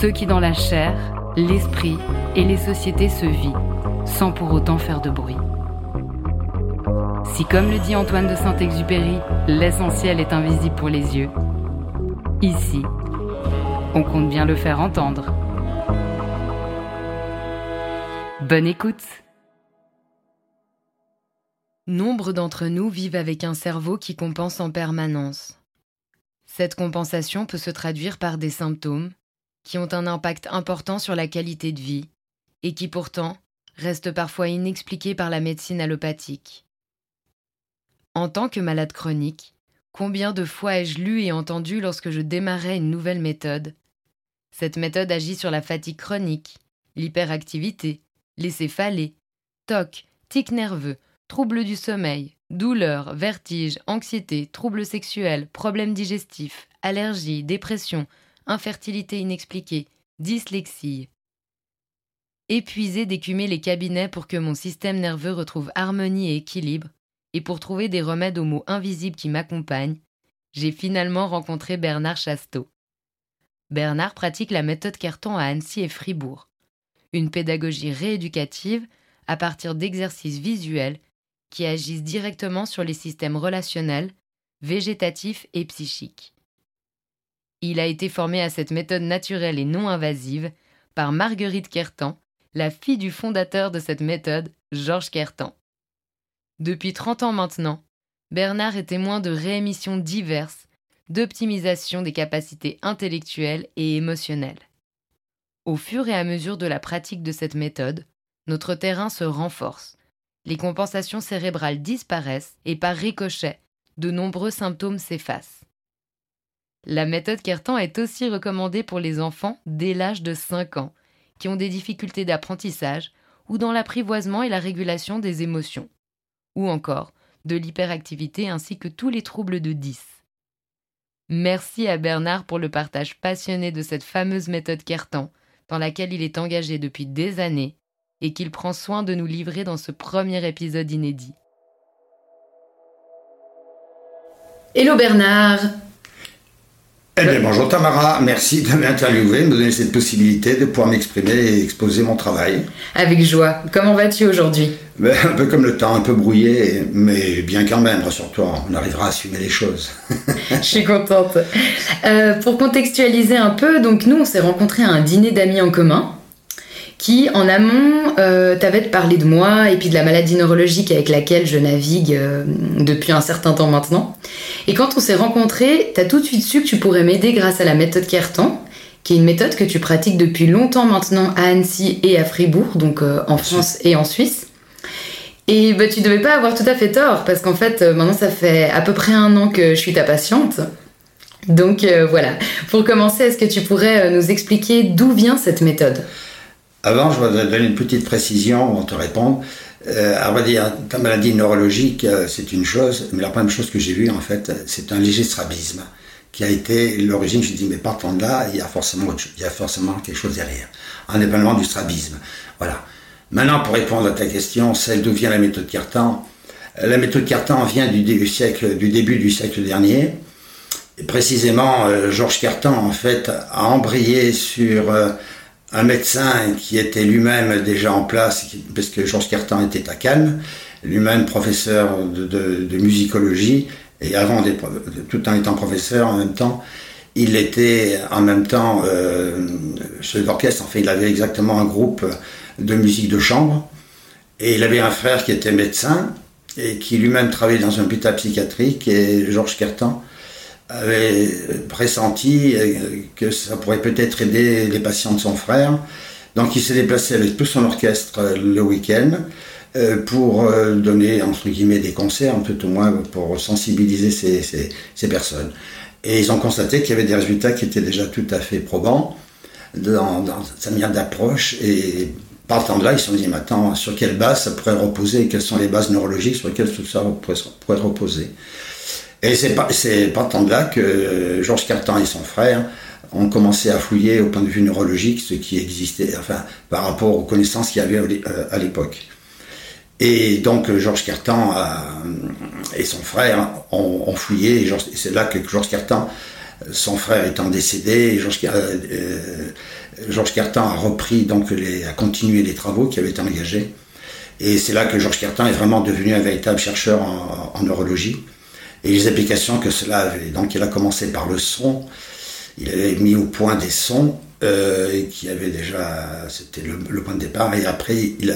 Ceux qui dans la chair, l'esprit et les sociétés se vivent, sans pour autant faire de bruit. Si comme le dit Antoine de Saint-Exupéry, l'essentiel est invisible pour les yeux, ici, on compte bien le faire entendre. Bonne écoute Nombre d'entre nous vivent avec un cerveau qui compense en permanence. Cette compensation peut se traduire par des symptômes qui ont un impact important sur la qualité de vie et qui pourtant restent parfois inexpliqués par la médecine allopathique. En tant que malade chronique, combien de fois ai-je lu et entendu lorsque je démarrais une nouvelle méthode? Cette méthode agit sur la fatigue chronique, l'hyperactivité, les céphalées, TOC, tic nerveux, troubles du sommeil, douleurs, vertiges, anxiété, troubles sexuels, problèmes digestifs, allergies, dépression, infertilité inexpliquée, dyslexie. Épuisé d'écumer les cabinets pour que mon système nerveux retrouve harmonie et équilibre, et pour trouver des remèdes aux mots invisibles qui m'accompagnent, j'ai finalement rencontré Bernard Chasteau. Bernard pratique la méthode Carton à Annecy et Fribourg, une pédagogie rééducative à partir d'exercices visuels qui agissent directement sur les systèmes relationnels, végétatifs et psychiques. Il a été formé à cette méthode naturelle et non invasive par Marguerite Kertan, la fille du fondateur de cette méthode, Georges Kertan. Depuis 30 ans maintenant, Bernard est témoin de réémissions diverses, d'optimisation des capacités intellectuelles et émotionnelles. Au fur et à mesure de la pratique de cette méthode, notre terrain se renforce, les compensations cérébrales disparaissent et par ricochet, de nombreux symptômes s'effacent. La méthode Kertan est aussi recommandée pour les enfants dès l'âge de 5 ans, qui ont des difficultés d'apprentissage ou dans l'apprivoisement et la régulation des émotions, ou encore de l'hyperactivité ainsi que tous les troubles de 10. Merci à Bernard pour le partage passionné de cette fameuse méthode Kertan, dans laquelle il est engagé depuis des années et qu'il prend soin de nous livrer dans ce premier épisode inédit. Hello Bernard eh bien, bonjour Tamara, merci de m'interviewer, de me donner cette possibilité de pouvoir m'exprimer et exposer mon travail. Avec joie. Comment vas-tu aujourd'hui? Ben, Un peu comme le temps, un peu brouillé, mais bien quand même, rassure-toi, on arrivera à assumer les choses. Je suis contente. Euh, pour contextualiser un peu, donc nous, on s'est rencontrés à un dîner d'amis en commun qui en amont euh, t'avait parlé de moi et puis de la maladie neurologique avec laquelle je navigue euh, depuis un certain temps maintenant. Et quand on s'est rencontrés, t'as tout de suite su que tu pourrais m'aider grâce à la méthode Kertan, qui est une méthode que tu pratiques depuis longtemps maintenant à Annecy et à Fribourg, donc euh, en France et en Suisse. Et bah, tu devais pas avoir tout à fait tort, parce qu'en fait, euh, maintenant ça fait à peu près un an que je suis ta patiente. Donc euh, voilà, pour commencer, est-ce que tu pourrais nous expliquer d'où vient cette méthode? Avant, je voudrais donner une petite précision avant de te répondre. Euh, à vrai dire, ta maladie neurologique, euh, c'est une chose, mais la première chose que j'ai vue, en fait, c'est un léger strabisme qui a été l'origine. Je dis, mais partant de là, il y a forcément, il y a forcément quelque chose derrière, indépendamment du strabisme. Voilà. Maintenant, pour répondre à ta question, celle d'où vient la méthode Cartan. La méthode Cartan vient du, du, début du siècle dernier. Et précisément, euh, Georges Cartan, en fait, a embrayé sur euh, un médecin qui était lui-même déjà en place, parce que Georges Cartan était à Cannes, lui-même professeur de, musicologie, et avant, tout en étant professeur, en même temps, il était en même temps euh, chef d'orchestre. En fait, il avait exactement un groupe de musique de chambre, et il avait un frère qui était médecin, et qui lui-même travaillait dans un hôpital psychiatrique, et Georges Cartan avait pressenti que ça pourrait peut-être aider les patients de son frère. Donc il s'est déplacé avec tout son orchestre le week-end euh, pour euh, donner entre guillemets des concerts, un peu au moins pour sensibiliser ces, ces, personnes. Et ils ont constaté qu'il y avait des résultats qui étaient déjà tout à fait probants dans, sa manière d'approche. Et partant de là, ils se sont dit, maintenant, sur quelle base ça pourrait reposer? Quelles sont les bases neurologiques sur lesquelles tout ça pourrait reposer? Et c'est partant de là que Georges Cartan et son frère ont commencé à fouiller au point de vue neurologique ce qui existait, enfin, par rapport aux connaissances qu'il y avait euh, à l'époque. Et donc Georges Cartan et son frère ont, fouillé, et c'est là que Georges Cartan, son frère étant décédé, Georges, euh, Cartan a repris, donc les, a continué les travaux qui avaient été engagés. Et c'est là que Georges Cartan est vraiment devenu un véritable chercheur en neurologie et les applications que cela avait. Donc il a commencé par le son, il avait mis au point des sons euh, qui avait déjà, c'était le, point de départ, et après il,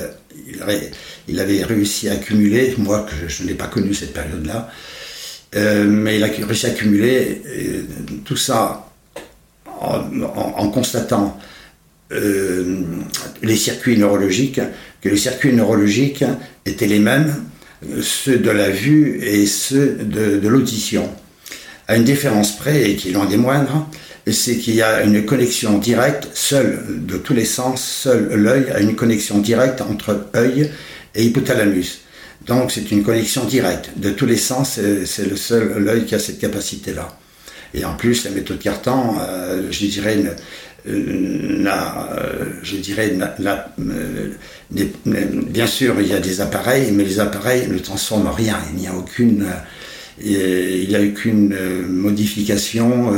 avait, réussi à accumuler, moi que je, n'ai pas connu cette période-là, euh, mais il a réussi à accumuler euh, tout ça en constatant euh, les circuits neurologiques, que les circuits neurologiques étaient les mêmes ceux de la vue et ceux de, l'audition. À une différence près, et qui est loin des moindres, c'est qu'il y a une connexion directe, seul de tous les sens, seul l'œil a une connexion directe entre œil et hypothalamus. Donc c'est une connexion directe. De tous les sens, c'est le seul l'œil qui a cette capacité-là. Et en plus, la méthode Cartan, euh, je dirais, la, euh, je dirais, euh, bien sûr, il y a des appareils, mais les appareils ne transforment rien. Il n'y a aucune, il n'y a aucune modification.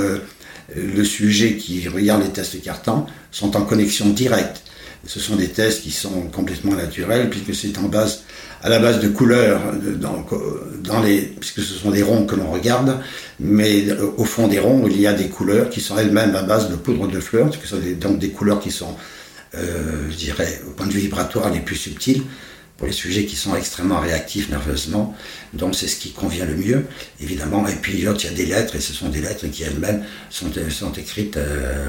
Le sujet qui regarde les tests carton sont en connexion directe. Ce sont des tests qui sont complètement naturels puisque c'est en base à la base de couleurs puisque ce sont des ronds que l'on regarde, mais au fond des ronds, il y a des couleurs qui sont elles-mêmes à base de poudre de fleurs, ce sont donc des couleurs qui sont, euh, je dirais, au point de vue vibratoire, les plus subtiles pour les sujets qui sont extrêmement réactifs nerveusement. Donc c'est ce qui convient le mieux, évidemment. Et puis l'autre, il y a des lettres, et ce sont des lettres qui elles-mêmes sont, sont écrites euh,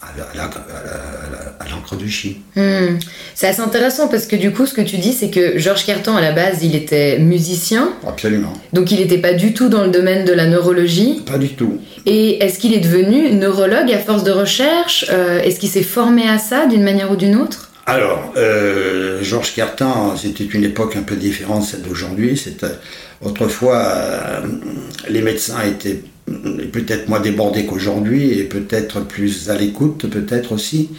à, l'encre du chi. Hmm. C'est assez intéressant parce que du coup, ce que tu dis, c'est que Georges Carton, à la base, il était musicien. Absolument. Donc il n'était pas du tout dans le domaine de la neurologie. Pas du tout. Et est-ce qu'il est devenu neurologue à force de recherche? Euh, Est-ce qu'il s'est formé à ça d'une manière ou d'une autre? Alors, euh, Georges Cartan, c'était une époque un peu différente de celle d'aujourd'hui. C'était autrefois euh, les médecins étaient peut-être moins débordés qu'aujourd'hui et peut-être plus à l'écoute, peut-être aussi.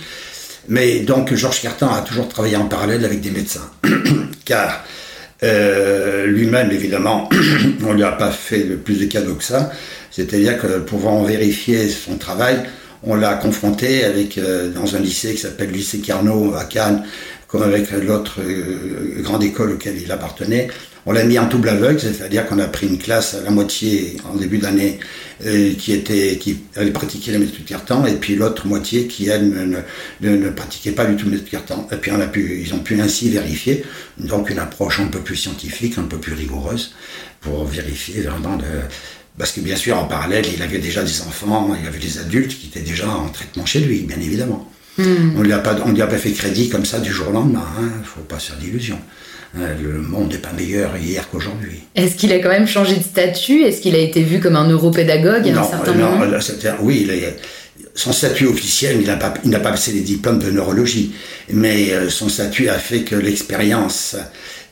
Mais donc Georges Cartan a toujours travaillé en parallèle avec des médecins, car euh, lui-même, évidemment, on lui a pas fait le plus de cadeaux que ça. C'est-à-dire que pouvant vérifier son travail, on l'a confronté avec euh, dans un lycée qui s'appelle le lycée Carnot à Cannes, comme avec l'autre euh, grande école auquel il appartenait. On l'a mis en double aveugle, c'est-à-dire qu'on a pris une classe à la moitié en début d'année euh, qui était qui allait pratiquer la méthode Cartan et puis l'autre moitié qui elle ne, ne, pratiquait pas du tout la méthode Cartan. Et puis on a pu, ils ont pu ainsi vérifier donc une approche un peu plus scientifique, un peu plus rigoureuse pour vérifier vraiment de, parce que bien sûr, en parallèle, il avait déjà des enfants, il avait des adultes qui étaient déjà en traitement chez lui, bien évidemment. Hmm. On ne lui a pas fait crédit comme ça du jour au lendemain. Il hein. ne faut pas se faire d'illusions. Hein, le monde n'est pas meilleur hier qu'aujourd'hui. Est-ce qu'il a quand même changé de statut? Est-ce qu'il a été vu comme un neuropédagogue à un certain non, moment? Oui, il son statut officiel, il n'a pas, pas passé les diplômes de neurologie, mais euh, son statut a fait que l'expérience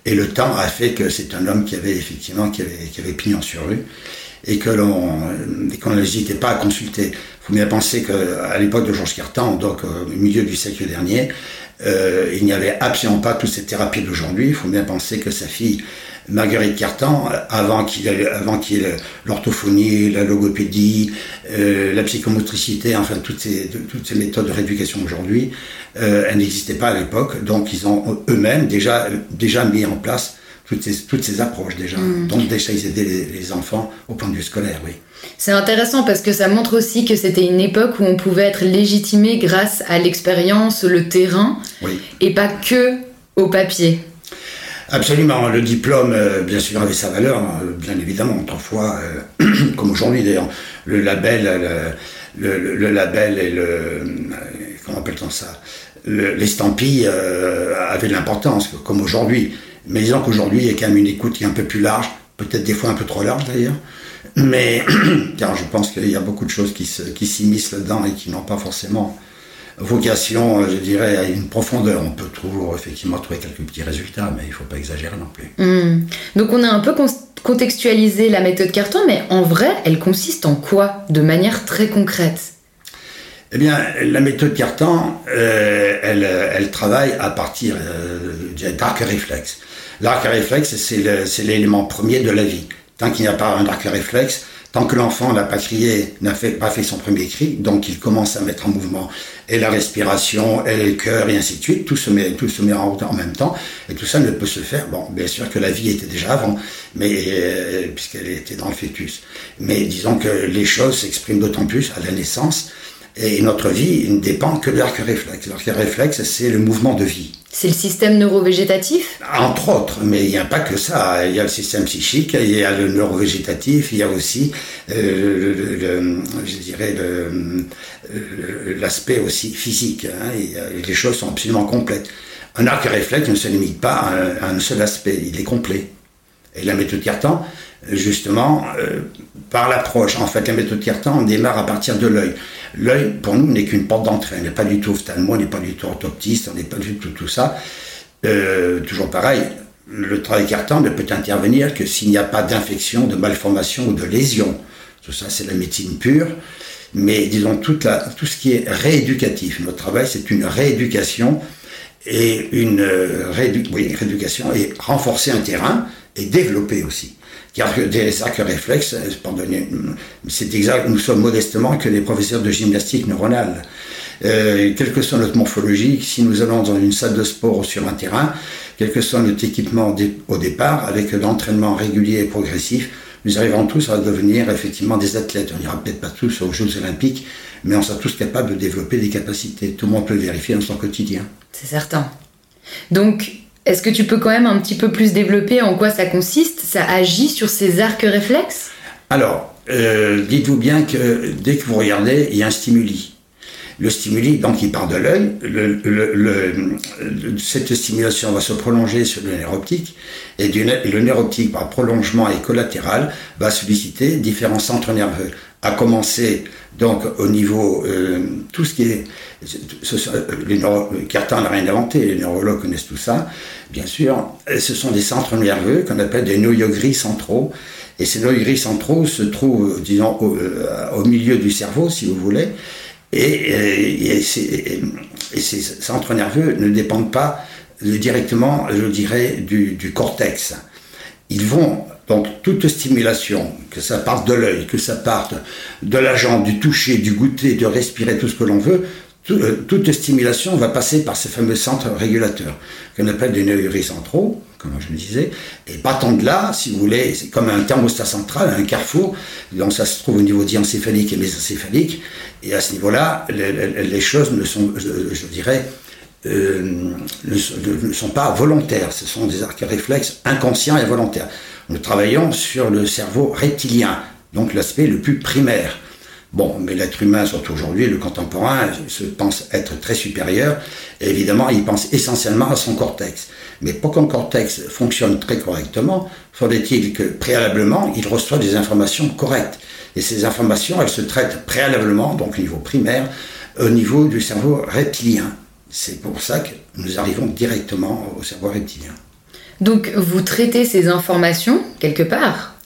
et le temps a fait que c'est un homme qui avait effectivement qui avait, qui avait pignon sur rue et que l'on qu'on n'hésitait pas à consulter. Il faut bien penser qu'à l'époque de Georges Cartan, donc au milieu du siècle dernier, euh, il n'y avait absolument pas toutes ces thérapies d'aujourd'hui. Il faut bien penser que sa fille Marguerite Cartan, avant qu'il avant qu'il l'orthophonie, la logopédie, euh, la psychomotricité, enfin toutes ces toutes ces méthodes de rééducation aujourd'hui, euh, elles n'existaient pas à l'époque. Donc ils ont eux-mêmes déjà déjà mis en place toutes ces, toutes ces approches déjà. Mm. Donc déjà ils aidaient les, les, enfants au point de vue scolaire, oui. C'est intéressant parce que ça montre aussi que c'était une époque où on pouvait être légitimé grâce à l'expérience, le terrain, oui. et pas que au papier. Absolument. Le diplôme, euh, bien sûr, avait sa valeur, hein, bien évidemment. Autrefois, euh, comme aujourd'hui d'ailleurs, le label, le, le, le, label et le. Euh, comment appelle-t-on ça? L'estampille euh, avait de l'importance, comme aujourd'hui. Mais disons qu'aujourd'hui, il y a quand même une écoute qui est un peu plus large, peut-être des fois un peu trop large d'ailleurs. Mais car je pense qu'il y a beaucoup de choses qui, qui s'immiscent là-dedans et qui n'ont pas forcément vocation, euh, je dirais, à une profondeur. On peut toujours effectivement trouver quelques petits résultats, mais il ne faut pas exagérer non plus. Mmh. Donc on a un peu contextualisé la méthode Carton, mais en vrai, elle consiste en quoi? De manière très concrète eh bien, la méthode Cartan, euh, elle, elle, travaille à partir euh, d'arc réflexe. L'arc réflexe, c'est l'élément premier de la vie. Tant qu'il n'y a pas un arc réflexe, tant que l'enfant n'a pas crié, n'a fait, pas fait son premier cri, donc il commence à mettre en mouvement et la respiration, et le cœur, et ainsi de suite, tout se met, tout se met en, en, même temps, et tout ça ne peut se faire. Bon, bien sûr que la vie était déjà avant, mais euh, puisqu'elle était dans le fœtus. Mais disons que les choses s'expriment d'autant plus à la naissance, et notre vie ne dépend que de l'arc réflexe. L'arc réflexe, c'est le mouvement de vie. C'est le système neurovégétatif? Entre autres, mais il n'y a pas que ça. Il y a le système psychique, il y a le neurovégétatif, il y a aussi, euh, le, le, je dirais, l'aspect aussi physique. Hein, les choses sont absolument complètes. Un arc réflexe ne se limite pas à un, à un seul aspect, il est complet. Et la méthode Cartan, justement, euh, par l'approche, en fait, la méthode Cartan, on démarre à partir de l'œil. L'œil, pour nous, n'est qu'une porte d'entrée. On n'est pas du tout ophtalmo, on n'est pas du tout orthoptiste, on n'est pas du tout tout ça. Euh, toujours pareil, le travail carton ne peut intervenir que s'il n'y a pas d'infection, de malformation ou de lésion. Tout ça, c'est la médecine pure. Mais disons, tout ce qui est rééducatif, notre travail, c'est une rééducation et une euh, rééducation et renforcer un terrain et développer aussi. Car des arcs réflexes, c'est exact, nous sommes modestement que des professeurs de gymnastique neuronale. Euh, quelle que soit notre morphologie, si nous allons dans une salle de sport ou sur un terrain, quel que soit notre équipement au départ, avec l'entraînement régulier et progressif, nous arriverons tous à devenir effectivement des athlètes. On n'ira peut-être pas tous aux Jeux Olympiques, mais on sera tous capables de développer des capacités. Tout le monde peut le vérifier dans son quotidien. C'est certain. Donc, est-ce que tu peux quand même un petit peu plus développer en quoi ça consiste Ça agit sur ces arcs réflexes? Alors, euh, dites-vous bien que dès que vous regardez, il y a un stimuli. Le stimuli, donc, il part de l'œil. Cette stimulation va se prolonger sur le nerf optique. Et le nerf optique, par prolongement et collatéral, va solliciter différents centres nerveux. À commencer, donc, au niveau, euh, tout ce qui est. Ce, les neuro, Cartan n'a rien inventé, les neurologues connaissent tout ça, bien sûr. Ce sont des centres nerveux qu'on appelle des noyaux gris centraux. Et ces noyaux gris centraux se trouvent, disons, au, euh, au milieu du cerveau, si vous voulez. Et, et, ces, centres nerveux ne dépendent pas directement, je dirais, du cortex. Ils vont, donc, toute stimulation, que ça parte de l'œil, que ça parte de la jambe, du toucher, du goûter, de respirer, tout ce que l'on veut, euh, toute stimulation va passer par ces fameux centres régulateurs, qu'on appelle des neurones centraux, comme je le disais. Et partant de là, si vous voulez, c'est comme un thermostat central, un carrefour, donc ça se trouve au niveau diencéphalique et mésencéphalique. Et à ce niveau-là, les, choses ne sont, je, je dirais, euh, ne, sont pas volontaires. Ce sont des arcs réflexes inconscients et volontaires. Nous travaillons sur le cerveau reptilien, donc l'aspect le plus primaire. Bon, mais l'être humain, surtout aujourd'hui, le contemporain, se pense être très supérieur, et évidemment, il pense essentiellement à son cortex. Mais pour qu'un cortex fonctionne très correctement, faudrait-il que préalablement, il reçoit des informations correctes. Et ces informations, elles se traitent préalablement, donc au niveau primaire, au niveau du cerveau reptilien. C'est pour ça que nous arrivons directement au cerveau reptilien. Donc vous traitez ces informations quelque part?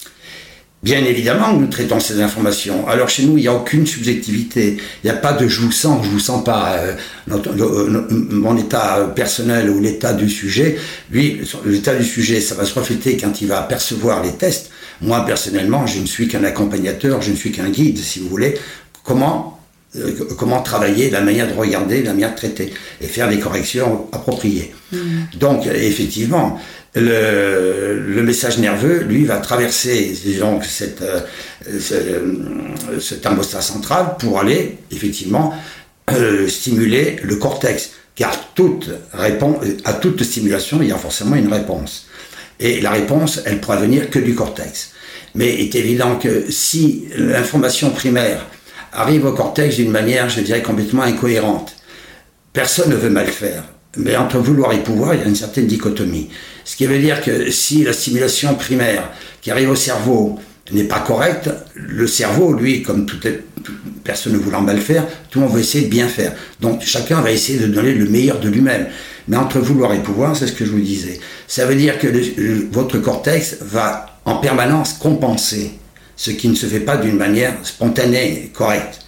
Bien évidemment, nous traitons ces informations. Alors chez nous, il n'y a aucune subjectivité. Il n'y a pas de je vous sens, je vous sens pas. Euh, mon état personnel ou l'état du sujet, lui, l'état du sujet, ça va se refléter quand il va percevoir les tests. Moi, personnellement, je ne suis qu'un accompagnateur, je ne suis qu'un guide, si vous voulez. Comment euh, comment travailler, la manière de regarder, la manière de traiter, et faire des corrections appropriées. Mm. Donc, effectivement, le, le, message nerveux, lui, va traverser disons, cette, euh, ce, cet central pour aller, effectivement, euh, stimuler le cortex. Car toute réponse, à toute stimulation, il y a forcément une réponse. Et la réponse, elle pourra venir que du cortex. Mais il est évident que si l'information primaire arrive au cortex d'une manière, je dirais, complètement incohérente. Personne ne veut mal faire. Mais entre vouloir et pouvoir, il y a une certaine dichotomie. Ce qui veut dire que si la stimulation primaire qui arrive au cerveau n'est pas correcte, le cerveau, lui, comme toute personne ne voulant mal faire, tout le monde va essayer de bien faire. Donc chacun va essayer de donner le meilleur de lui-même. Mais entre vouloir et pouvoir, c'est ce que je vous disais. Ça veut dire que votre cortex va en permanence compenser ce qui ne se fait pas d'une manière spontanée, correcte.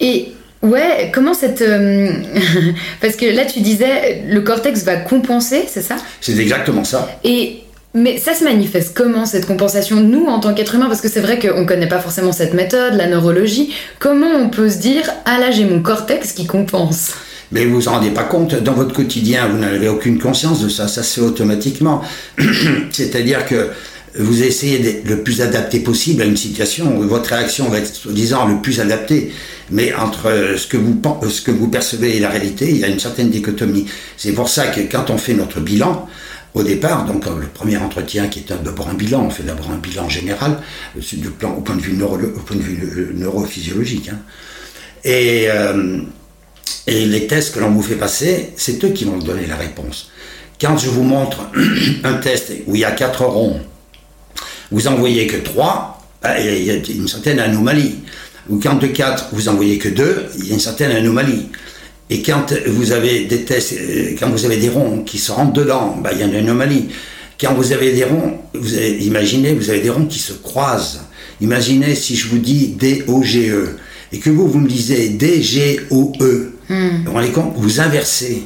Et ouais, comment cette... Euh, parce que là, tu disais, le cortex va compenser, c'est ça? C'est exactement ça. Et... Mais ça se manifeste comment cette compensation Nous, en tant qu'être humain, parce que c'est vrai qu'on ne connaît pas forcément cette méthode, la neurologie, comment on peut se dire Ah là, j'ai mon cortex qui compense mais vous vous en rendez pas compte, dans votre quotidien, vous n'avez aucune conscience de ça, ça se fait automatiquement. C'est-à-dire que vous essayez d'être le plus adapté possible à une situation, votre réaction va être soi-disant le plus adaptée. Mais entre ce que, vous, ce que vous percevez et la réalité, il y a une certaine dichotomie. C'est pour ça que quand on fait notre bilan, au départ, donc le premier entretien qui est d'abord un bilan, on fait d'abord un bilan général, du plan, au point de vue, euh, neurophysiologique. Hein. Et, euh, et les tests que l'on vous fait passer, c'est eux qui vont donner la réponse. Quand je vous montre un test où il y a quatre ronds, vous envoyez que 3, bah, il y a une certaine anomalie. Ou quand de 4, vous envoyez que 2, il y a une certaine anomalie. Et quand vous avez des tests, euh, quand vous avez des ronds qui se rentrent dedans, bah, il y a une anomalie. Quand vous avez des ronds, vous imaginez, vous avez des ronds qui se croisent. Imaginez si je vous dis D-O-G-E et que vous, vous me disiez D-G-O-E. Hmm. Vous vous rendez compte Vous inversez.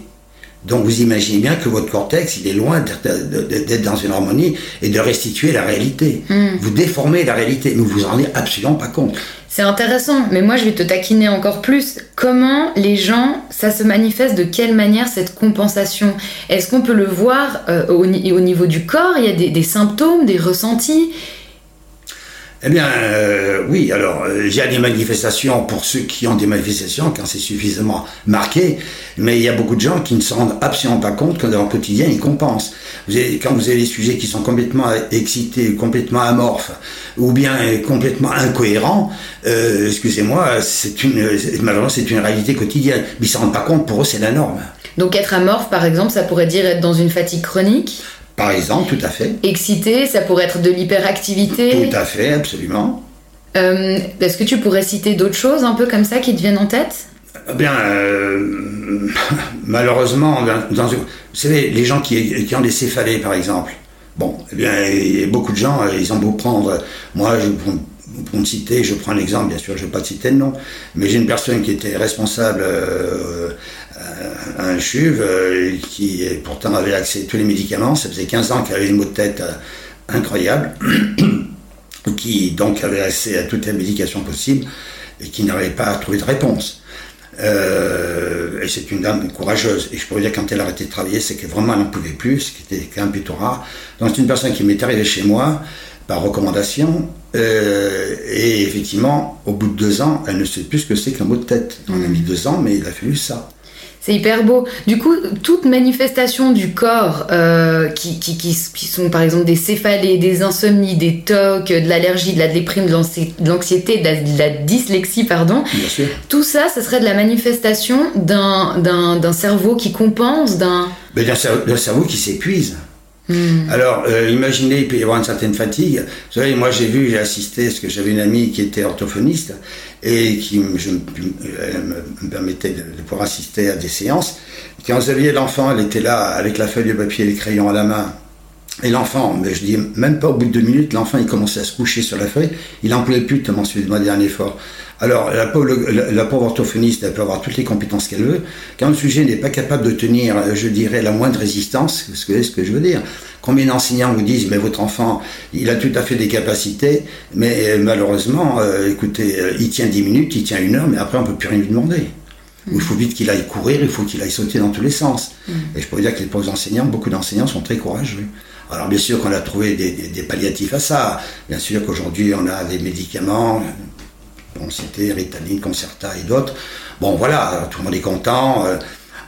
Donc vous imaginez bien que votre cortex, il est loin d'être dans une harmonie et de restituer la réalité. Hmm. Vous déformez la réalité, mais vous vous en rendez absolument pas compte. C'est intéressant, mais moi je vais te taquiner encore plus. Comment les gens, ça se manifeste de quelle manière cette compensation? Est-ce qu'on peut le voir euh, au, niveau du corps? Il y a des symptômes, des ressentis? Eh bien, euh, oui, alors, il y a des manifestations pour ceux qui ont des manifestations quand c'est suffisamment marqué, mais il y a beaucoup de gens qui ne se rendent absolument pas compte que dans le quotidien, ils compensent. Quand vous avez des sujets qui sont complètement excités, complètement amorphes, ou bien complètement incohérents, euh, excusez-moi, c'est une, malheureusement, c'est une réalité quotidienne. Mais ils ne se rendent pas compte, pour eux, c'est la norme. Donc être amorphe, par exemple, ça pourrait dire être dans une fatigue chronique? Par exemple, tout à fait. Excité, ça pourrait être de l'hyperactivité. Tout à fait, absolument. Euh, est-ce que tu pourrais citer d'autres choses un peu comme ça qui te viennent en tête? Eh Bien, euh, malheureusement, dans, vous savez, les gens qui, qui, ont des céphalées, par exemple, bon, eh bien, beaucoup de gens, euh, ils ont beau prendre, moi, je, pour, me citer, je prends un exemple, bien sûr, je ne vais pas citer le nom, mais j'ai une personne qui était responsable un chuve euh, qui pourtant avait accès à tous les médicaments. Ça faisait 15 ans qu'il avait une maux de tête euh, incroyable, qui donc avait accès à toutes les médications possibles et qui n'arrivait pas à trouver de réponse. Euh, et c'est une dame courageuse. Et je pourrais dire quand elle a arrêté de travailler, c'est que vraiment elle n'en pouvait plus, ce qui était quand même plutôt rare. Donc c'est une personne qui m'est arrivée chez moi par recommandation. et effectivement, au bout de deux ans, elle ne sait plus ce que c'est qu'un mot de tête. On a mis deux ans, mais il a fallu ça. C'est hyper beau. Du coup, toute manifestation du corps euh, qui, qui, sont par exemple des céphalées, des insomnies, des tocs, de l'allergie, de la déprime, de l'anxiété, de, la dyslexie, pardon, tout ça, ce serait de la manifestation d'un cerveau qui compense, d'un... D'un cerveau qui s'épuise. Hmm. Alors, euh, imaginez, il peut y avoir une certaine fatigue. Vous savez, moi j'ai vu, j'ai assisté, parce que j'avais une amie qui était orthophoniste et qui me permettait de, pouvoir assister à des séances. Quand vous aviez l'enfant, elle était là avec la feuille de papier et les crayons à la main. Et l'enfant, mais je dis même pas au bout de deux minutes, l'enfant il commençait à se coucher sur la feuille, il n'en pouvait plus tellement celui de moi un effort. Alors la pauvre, la, pauvre orthophoniste, elle peut avoir toutes les compétences qu'elle veut. Quand le sujet n'est pas capable de tenir, je dirais, la moindre résistance, ce que, ce que je veux dire. Combien d'enseignants vous disent, mais votre enfant, il a tout à fait des capacités, mais euh, malheureusement, euh, écoutez, euh, il tient dix minutes, il tient une heure, mais après on peut plus rien lui demander. Il faut vite qu'il aille courir, il faut qu'il aille sauter dans tous les sens. Mm. Et je pourrais dire que les pauvres enseignants, beaucoup d'enseignants sont très courageux. Alors bien sûr qu'on a trouvé des, palliatifs à ça. Bien sûr qu'aujourd'hui on a des médicaments, on citait Ritaline, Concerta et d'autres. Bon voilà, tout le monde est content. Euh,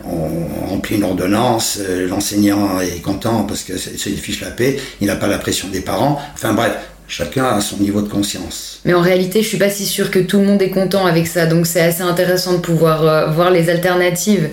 on remplit une ordonnance, euh, l'enseignant est content parce que c'est une fiche la paix, il n'a pas la pression des parents. Enfin bref, chacun a son niveau de conscience. Mais en réalité, je suis pas si sûre que tout le monde est content avec ça, donc c'est assez intéressant de pouvoir euh, voir les alternatives.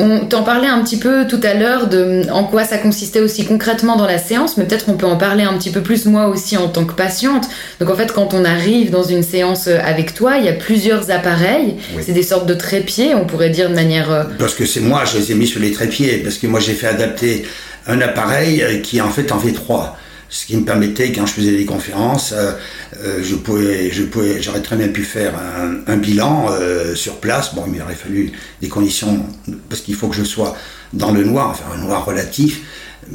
On t'en parlait un petit peu tout à l'heure de en quoi ça consistait aussi concrètement dans la séance, mais peut-être qu'on peut en parler un petit peu plus moi aussi en tant que patiente. Donc en fait, quand on arrive dans une séance euh, avec toi, il y a plusieurs appareils. C'est des sortes de trépieds, on pourrait dire de manière. Euh, parce que c'est moi, je les ai mis sur les trépieds, parce que moi j'ai fait adapter un appareil qui en fait en fait trois ce qui me permettait, quand je faisais des conférences, euh, euh, je pouvais, je pouvais, j'aurais très bien pu faire un, bilan euh, sur place. Bon, il aurait fallu des conditions, parce qu'il faut que je sois dans le noir, enfin un noir relatif,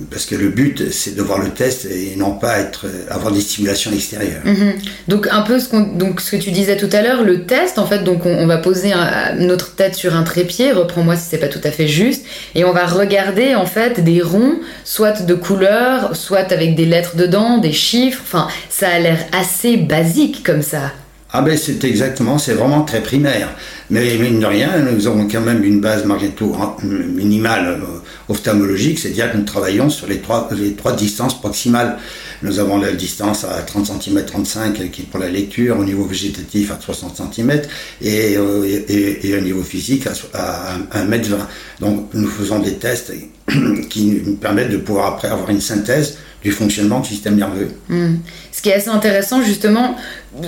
parce que le but c'est de voir le test et non pas être avoir des stimulations extérieures. Mhm. Donc un peu ce, que tu disais tout à l'heure, le test en fait donc on, va poser notre tête sur un trépied, reprends-moi si c'est pas tout à fait juste, et on va regarder en fait des ronds, soit de couleur, soit avec des lettres dedans, des chiffres. Enfin ça a l'air assez basique comme ça. Ah ben c'est exactement, c'est vraiment très primaire. Mais mine de rien, nous avons quand même une base malgré tout minimale euh, ophtalmologique, c'est-à-dire que nous travaillons sur les trois, les trois distances proximales. Nous avons la distance à 30 cm 35 qui est pour la lecture, au niveau végétatif à 60 cm et, euh, et, et, au niveau physique à, 1 m 20. Donc nous faisons des tests qui nous permettent de pouvoir après avoir une synthèse du fonctionnement du système nerveux. Hmm. Ce qui est assez intéressant, justement,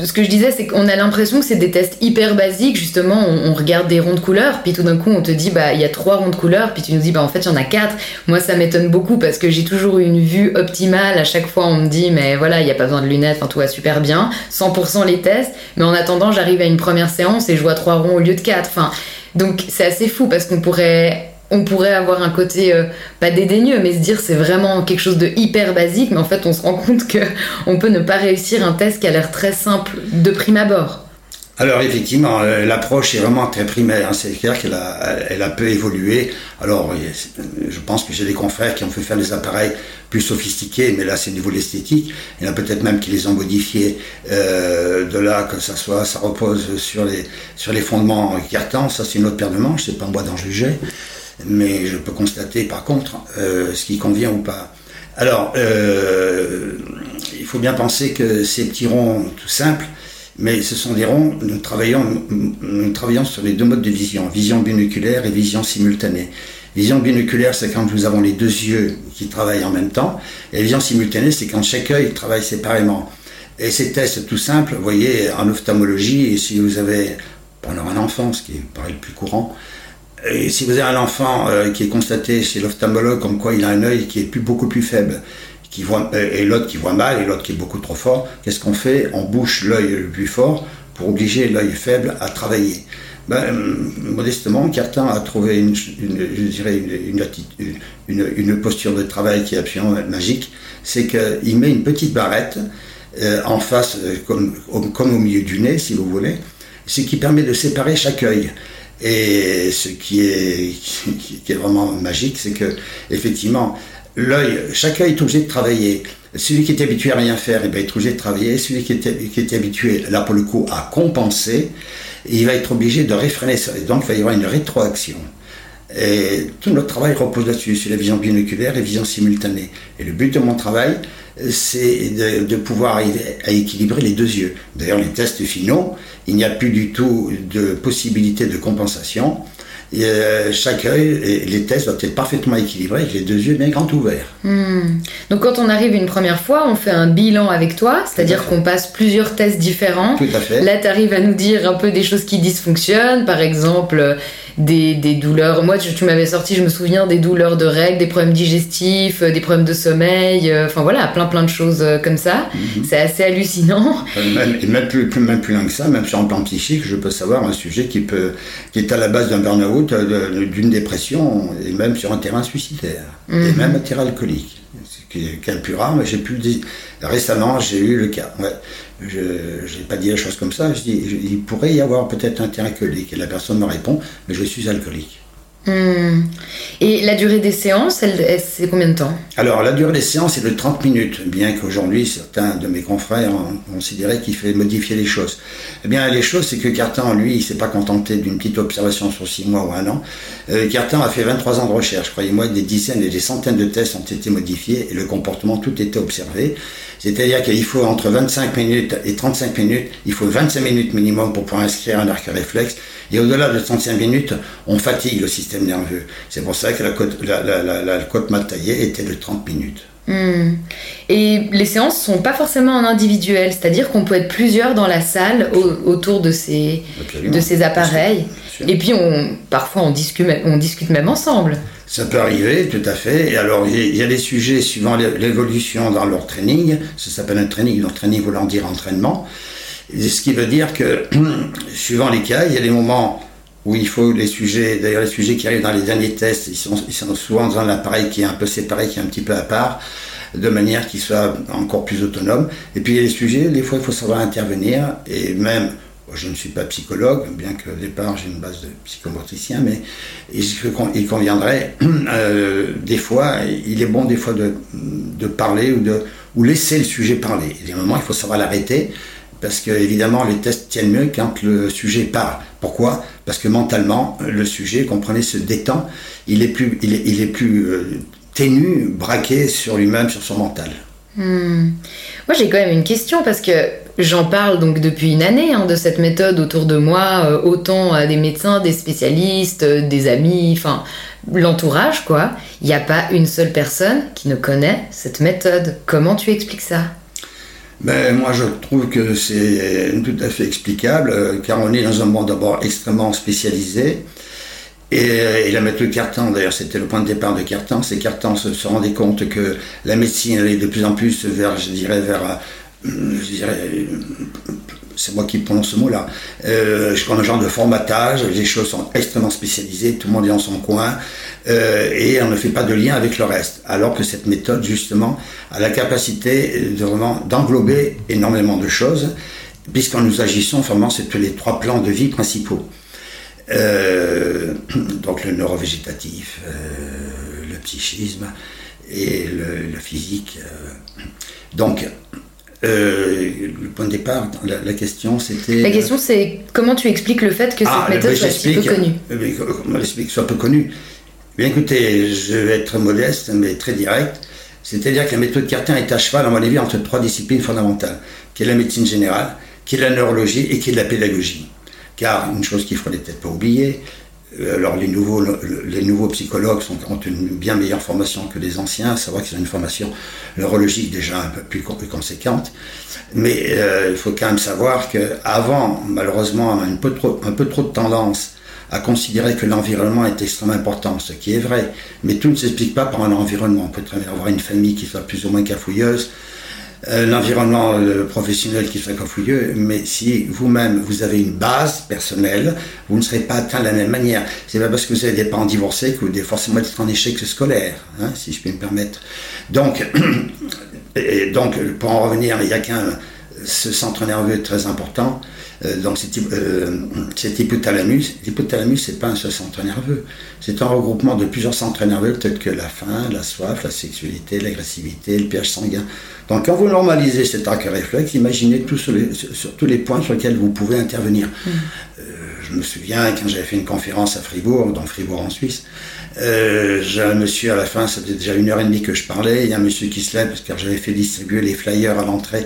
ce que je disais, c'est qu'on a l'impression que c'est des tests hyper basiques. Justement, on, regarde des ronds de couleurs, puis tout d'un coup, on te dit, bah, il y a trois ronds de couleurs, puis tu nous dis, bah, en fait, il y en a quatre. Moi, ça m'étonne beaucoup parce que j'ai toujours une vue optimale. À chaque fois, me dit, mais voilà, il n'y a pas besoin de lunettes, enfin, tout va super bien. 100% les tests. Mais en attendant, j'arrive à une première séance et je vois trois ronds au lieu de quatre. Donc, c'est assez fou parce qu'on pourrait on pourrait avoir un côté euh, pas dédaigneux, mais se dire c'est vraiment quelque chose de hyper basique, mais en fait on se rend compte que on peut ne pas réussir un test qui a l'air très simple de prime abord. Alors effectivement, euh, l'approche est vraiment très primaire. Hein. C'est clair qu'elle a, elle a peu évolué. Alors je pense que j'ai des confrères qui ont fait faire des appareils plus sophistiqués, mais là c'est au niveau de l'esthétique. Il y en a peut-être même qui les ont modifiés euh, de là que ça soit, ça repose sur les sur les fondements cartants. Ça c'est une autre paire de manches. C'est pas moi d'en juger mais je peux constater par contre euh, ce qui convient ou pas. Alors, euh, il faut bien penser que ces petits ronds tout simples, mais ce sont des ronds, nous travaillons, sur les deux modes de vision, vision binoculaire et vision simultanée. Vision binoculaire, c'est quand nous avons les deux yeux qui travaillent en même temps, et vision simultanée, c'est quand chaque œil travaille séparément. Et ces tests tout simples, vous voyez, en ophtalmologie, si vous avez, pendant un enfant, ce qui paraît le plus courant, et si vous avez un enfant euh, qui est constaté chez l'ophtalmologue comme quoi il a un œil qui est beaucoup plus faible, qui voit, euh, et l'autre qui voit mal, et l'autre qui est beaucoup trop fort, qu'est-ce qu'on fait? On bouche l'œil le plus fort pour obliger l'œil faible à travailler. Ben, euh, modestement, Cartan a trouvé une, une, une, posture de travail qui est absolument magique. C'est qu'il met une petite barrette en face, comme, comme au milieu du nez, si vous voulez, ce qui permet de séparer chaque œil. Et ce qui est, qui est vraiment magique, c'est que effectivement, l'œil, chaque œil est obligé de travailler. Celui qui est habitué à rien faire, eh ben, il est obligé de travailler. Celui qui est, habitué, là pour le coup, à compenser, il va être obligé de réfréner ça. Et donc, il va y avoir une rétroaction. Et tout notre travail repose là-dessus, sur la vision binoculaire et la vision simultanée. Et le but de mon travail, c'est de, pouvoir arriver à équilibrer les deux yeux. D'ailleurs, les tests finaux, il n'y a plus du tout de possibilité de compensation. Et euh, chaque œil, les tests doivent être parfaitement équilibrés avec les deux yeux bien grands ouverts. Hmm. Donc quand on arrive une première fois, on fait un bilan avec toi, c'est-à-dire qu'on passe plusieurs tests différents. Tout à fait. Là, tu arrives à nous dire un peu des choses qui dysfonctionnent, par exemple des, des, douleurs. Moi, tu, tu m'avais sorti, je me souviens, des douleurs de règles, des problèmes digestifs, des problèmes de sommeil, enfin voilà, plein plein de choses comme ça. Mhm. C'est assez hallucinant. Même, et même plus, même plus loin que ça, même sur un plan psychique, je peux savoir un sujet qui, peut, qui est à la base d'un burn-out, d'une dépression, et même sur un terrain suicidaire, et mhm. même un terrain alcoolique qui est, qui plus rare, mais j'ai pu dire. Récemment, j'ai eu le cas. Je n'ai pas dit la chose comme ça. Je dis, il pourrait y avoir peut-être un terrain alcoolique. Et la personne me répond, mais je suis alcoolique. Hmm. Et la durée des séances, c'est combien de temps? Alors, la durée des séances est de 30 minutes, bien qu'aujourd'hui, certains de mes confrères ont considéré qu'il fallait modifier les choses. Eh bien, les choses, c'est que Cartan, lui, il s'est pas contenté d'une petite observation sur 6 mois ou un an. Euh, Cartan a fait 23 ans de recherche. Croyez-moi, des dizaines et des centaines de tests ont été modifiés et le comportement, tout était observé. C'est-à-dire qu'il faut entre 25 minutes et 35 minutes, il faut 25 minutes minimum pour pouvoir inscrire un arc réflexe. Et au-delà de 35 minutes, on fatigue le système nerveux. C'est pour ça que la côte, la, la, côte mal taillée était de 30 minutes. Hmm. Et les séances sont pas forcément en individuel, c'est-à-dire qu'on peut être plusieurs dans la salle autour de ces, de ces appareils. Et puis on, parfois on discute, on discute même ensemble. Ça peut arriver, tout à fait. Et alors, il y a des sujets suivant l'évolution dans leur training. Ça s'appelle un training. Leur training voulant dire entraînement. ce qui veut dire que, suivant les cas, il y a des moments où il faut les sujets, d'ailleurs les sujets qui arrivent dans les derniers tests, ils sont, souvent dans un appareil qui est un peu séparé, qui est un petit peu à part, de manière qu'ils soient encore plus autonomes. Et puis il y a des sujets, des fois il faut savoir intervenir, et même je ne suis pas psychologue, bien qu'au départ j'ai une base de psychomotricien, mais il conviendrait, euh, des fois, il est bon des fois de, de, parler ou de ou laisser le sujet parler. Il y a des moments, il faut savoir l'arrêter, parce que évidemment les tests tiennent mieux quand le sujet parle. Pourquoi? Parce que mentalement, le sujet, comprenez, se détend, il est plus, il est, plus euh, ténu, braqué sur lui-même, sur son mental. Hmm. Moi j'ai quand même une question parce que J'en parle donc depuis une année hein, de cette méthode autour de moi, euh, autant à des médecins, des spécialistes, euh, des amis, enfin l'entourage quoi. Il n'y a pas une seule personne qui ne connaît cette méthode. Comment tu expliques ça? Ben, moi, je trouve que c'est tout à fait explicable, euh, car on est dans un monde d'abord extrêmement spécialisé. Et, la méthode Cartan, d'ailleurs, c'était le point de départ de Cartan. C'est Cartan se, se rendait compte que la médecine allait de plus en plus vers, je dirais, vers je dirais, c'est moi qui prononce ce mot-là, euh, je prends un genre de formatage, les choses sont extrêmement spécialisées, tout le monde est dans son coin, euh, et on ne fait pas de lien avec le reste. Alors que cette méthode, justement, a la capacité de vraiment d'englober énormément de choses, puisqu'en nous agissons vraiment sur les trois plans de vie principaux. Euh, donc le neurovégétatif, le psychisme et le, le physique. donc, euh, le point de départ, la, question c'était. La question c'est comment tu expliques le fait que cette ah, méthode soit si peu connue Comment l'explique soit peu connue? Bien écoutez, je vais être modeste mais très direct. C'est-à-dire que la méthode Cartin est à cheval, à mon avis, entre trois disciplines fondamentales, qui est la médecine générale, qui est la neurologie et qui est la pédagogie. Car une chose qu'il ne faudrait peut-être pas oublier, euh, alors les nouveaux, les nouveaux psychologues sont, ont une bien meilleure formation que les anciens, à savoir qu'ils ont une formation neurologique déjà un peu plus, conséquente. Mais euh, il faut quand même savoir qu'avant, malheureusement, on a un peu, trop, un peu trop de tendance à considérer que l'environnement est extrêmement important, ce qui est vrai. Mais tout ne s'explique pas par un environnement. On peut très bien avoir une famille qui soit plus ou moins cafouilleuse, l'environnement euh, professionnel qui soit cafouilleux, mais si vous-même vous avez une base personnelle, vous ne serez pas atteint de la même manière. C'est pas parce que vous avez des parents divorcés que vous devez forcément être en échec scolaire, hein, si je puis me permettre. Donc, et donc pour en revenir, il y a qu'un ce centre nerveux est très important. Euh, donc cet, euh, cet hypothalamus, l'hypothalamus c'est pas un seul centre nerveux, c'est un regroupement de plusieurs centres nerveux tels que la faim, la soif, la sexualité, l'agressivité, le pH sanguin. Donc quand vous normalisez cet arc réflexe, imaginez tout sur, tous les points sur lesquels vous pouvez intervenir. Mm. Euh, je me souviens quand j'avais fait une conférence à Fribourg, dans Fribourg en Suisse, euh, j'ai un monsieur à la fin, ça faisait déjà une heure et demie que je parlais, il y a un monsieur qui se lève, parce que j'avais fait distribuer les flyers à l'entrée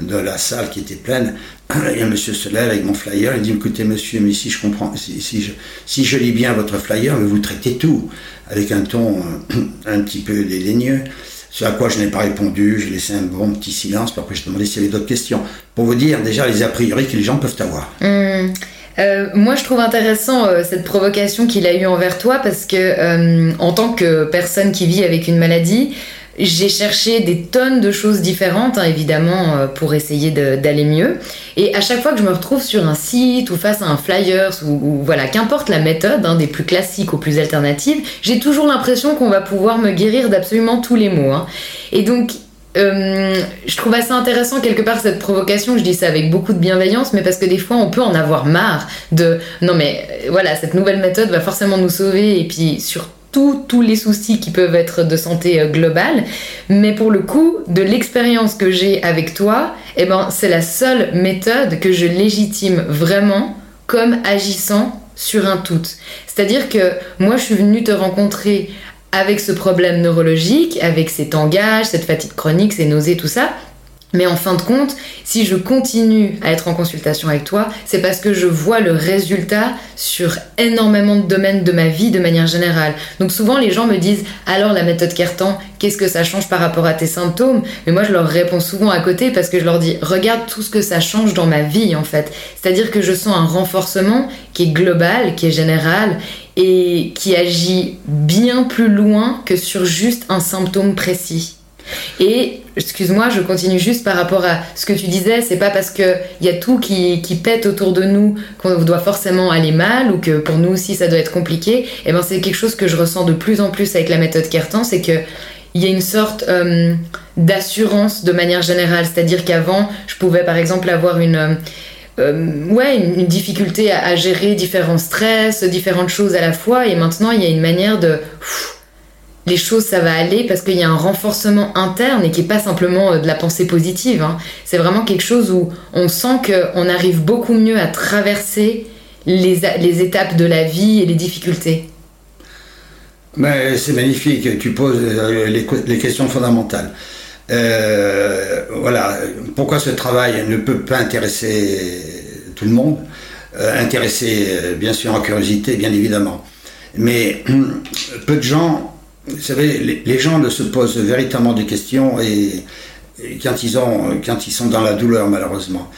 de la salle qui était pleine, et un monsieur se lève avec mon flyer, il dit écoutez monsieur, mais si je comprends, si, je, si je lis bien votre flyer, vous traitez tout, avec un ton euh, un petit peu dédaigneux. Ce à quoi je n'ai pas répondu, j'ai laissé un bon petit silence, puis après je demandais s'il y avait d'autres questions. Pour vous dire déjà les a priori que les gens peuvent avoir. Mmh. Euh, moi, je trouve intéressant euh, cette provocation qu'il a eue envers toi parce que, euh, en tant que personne qui vit avec une maladie, j'ai cherché des tonnes de choses différentes, hein, évidemment, pour essayer d'aller mieux. Et à chaque fois que je me retrouve sur un site ou face à un flyers ou, voilà, qu'importe la méthode, hein, des plus classiques aux plus alternatives, j'ai toujours l'impression qu'on va pouvoir me guérir d'absolument tous les maux. Hein. Et donc, euh, je trouve assez intéressant quelque part cette provocation, je dis ça avec beaucoup de bienveillance, mais parce que des fois on peut en avoir marre de non mais euh, voilà, cette nouvelle méthode va forcément nous sauver et puis surtout tous les soucis qui peuvent être de santé euh, globale. Mais pour le coup, de l'expérience que j'ai avec toi, eh ben, c'est la seule méthode que je légitime vraiment comme agissant sur un tout. C'est-à-dire que moi je suis venue te rencontrer avec ce problème neurologique, avec cet engage, cette fatigue chronique, ces nausées, tout ça. Mais en fin de compte, si je continue à être en consultation avec toi, c'est parce que je vois le résultat sur énormément de domaines de ma vie de manière générale. Donc souvent les gens me disent alors la méthode Kertan, qu'est-ce que ça change par rapport à tes symptômes? Mais moi je leur réponds souvent à côté parce que je leur dis regarde tout ce que ça change dans ma vie en fait. C'est-à-dire que je sens un renforcement qui est global, qui est général et qui agit bien plus loin que sur juste un symptôme précis. Et excuse-moi, je continue juste par rapport à ce que tu disais, c'est pas parce qu'il y a tout qui, pète autour de nous qu'on doit forcément aller mal ou que pour nous aussi ça doit être compliqué. Et eh ben c'est quelque chose que je ressens de plus en plus avec la méthode Kertan, c'est que il y a une sorte euh, d'assurance de manière générale, c'est-à-dire qu'avant je pouvais par exemple avoir une euh, euh, une, difficulté à, gérer différents stress, différentes choses à la fois. Et maintenant, il y a une manière de. Les choses, ça va aller parce qu'il y a un renforcement interne et qui n'est pas simplement euh, de la pensée positive. Hein. C'est vraiment quelque chose où on sent qu'on arrive beaucoup mieux à traverser les, les étapes de la vie et les difficultés. Mais c'est magnifique, tu poses euh, les, les questions fondamentales. Euh, voilà, pourquoi ce travail ne peut pas intéresser tout le monde? Intéresser, bien sûr, en curiosité, bien évidemment. Mais peu de gens, vous savez, les, gens ne se posent véritablement des questions et, quand, ils quand ils sont dans la douleur, malheureusement.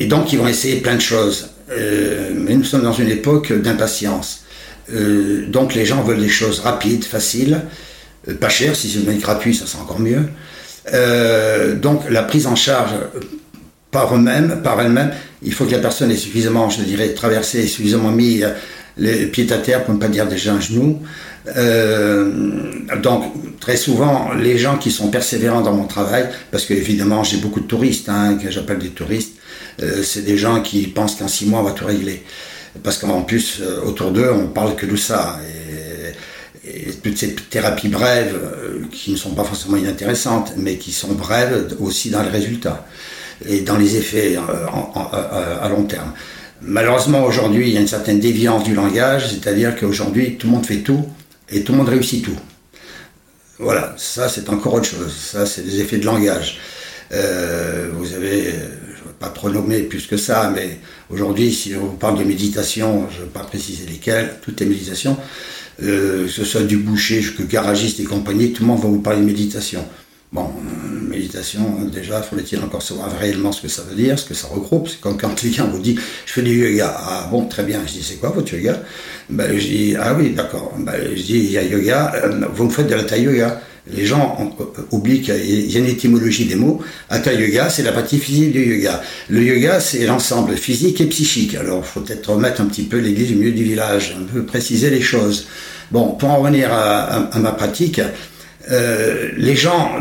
Et donc, ils vont essayer plein de choses. mais nous sommes dans une époque d'impatience. donc, les gens veulent des choses rapides, faciles, pas chères, si c'est gratuit, ça sera encore mieux. Euh, donc la prise en charge par eux-mêmes, par elle-même, il faut que la personne ait suffisamment, je dirais, traversé, suffisamment mis euh, les pieds à terre, pour ne pas dire déjà un genou. Euh, donc très souvent, les gens qui sont persévérants dans mon travail, parce que évidemment j'ai beaucoup de touristes, hein, que j'appelle des touristes, c'est des gens qui pensent qu'en six mois on va tout régler. Parce qu'en plus, autour d'eux, on parle que de ça. Et, et toutes ces thérapies brèves euh, qui ne sont pas forcément inintéressantes, mais qui sont brèves aussi dans les résultats et dans les effets euh, à long terme. Malheureusement, aujourd'hui, il y a une certaine déviance du langage, c'est-à-dire qu'aujourd'hui, tout le monde fait tout et tout le monde réussit tout. Voilà, ça c'est encore autre chose. Ça, c'est des effets de langage. Euh, vous avez, je ne vais pas trop nommer plus que ça, mais aujourd'hui, si on vous parle de méditation, je ne vais pas préciser lesquelles, toutes les méditations, euh, que ce soit du boucher jusqu'au garagiste et compagnie, tout le monde va vous parler de méditation. Bon, euh, méditation, déjà, faudrait-il encore savoir réellement ce que ça veut dire, ce que ça regroupe. C'est comme quand quelqu'un vous dit, je fais du yoga. Ah bon, très bien. Je dis, c'est quoi votre yoga? Ben, Je dis, ah oui, d'accord. Ben, je dis, il y a yoga, euh, vous me faites de la yoga. Les gens oublient qu'il y a une étymologie des mots. Hatha yoga, c'est la partie physique du yoga. Le yoga, c'est l'ensemble physique et psychique. Alors, il faut peut-être remettre un petit peu l'église au milieu du village, un peu préciser les choses. Bon, pour en revenir à, ma pratique, euh, les gens,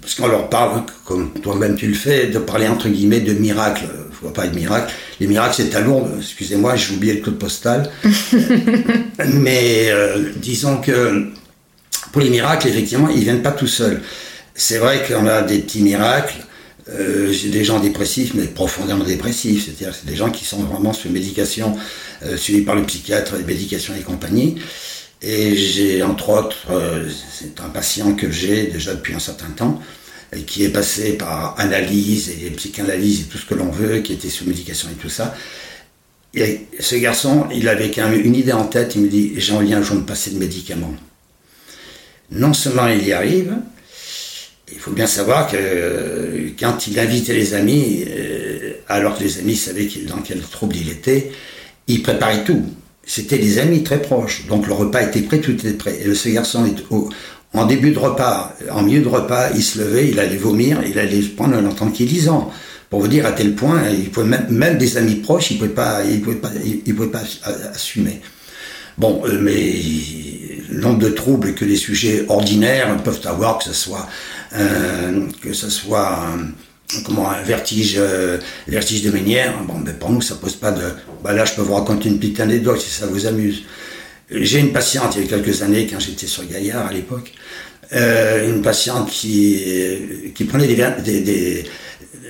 parce qu'on leur parle, comme toi-même tu le fais, de parler entre guillemets de miracles. Il ne faut pas de miracles. Les miracles, c'est à Lourdes. Excusez-moi, j'ai oublié le code postal. Mais euh, disons que pour les miracles, effectivement, ils viennent pas tout seuls. C'est vrai qu'on a des petits miracles. Euh, j'ai des gens dépressifs, mais profondément dépressifs, c'est-à-dire c'est des gens qui sont vraiment sous médication, euh, suivis par le psychiatre, les médications et compagnie. Et j'ai entre autres, euh, c'est un patient que j'ai déjà depuis un certain temps, qui est passé par analyse et psychanalyse et tout ce que l'on veut, qui était sous médication et tout ça. Ce garçon, il avait une idée en tête, il me dit, j'ai envie un jour de passer de médicaments non seulement il y arrive, il faut bien savoir que quand il invitait les amis, euh, alors que les amis savaient dans quel trouble il était, ils préparaient tout. C'était des amis très proches. Donc le repas était prêt, tout était prêt. Et ce garçon, en début de repas, en milieu de repas, il se levait, il allait vomir, il allait prendre un tranquillisant. Pour vous dire à tel point, il pouvait même, même des amis proches, il ne pouvait pas, il pouvait pas, pouvait pas assumer. Bon, euh, mais le nombre de troubles que les sujets ordinaires peuvent avoir, que ce soit, euh, que ce soit comment un vertige, euh, vertige de Ménière. Bon, mais pour nous, ça pose pas de. Bah là, je peux vous raconter une petite anecdote si ça vous amuse. J'ai une patiente il y a quelques années, quand j'étais sur Gaillard à l'époque, euh, une patiente qui, qui prenait des, des,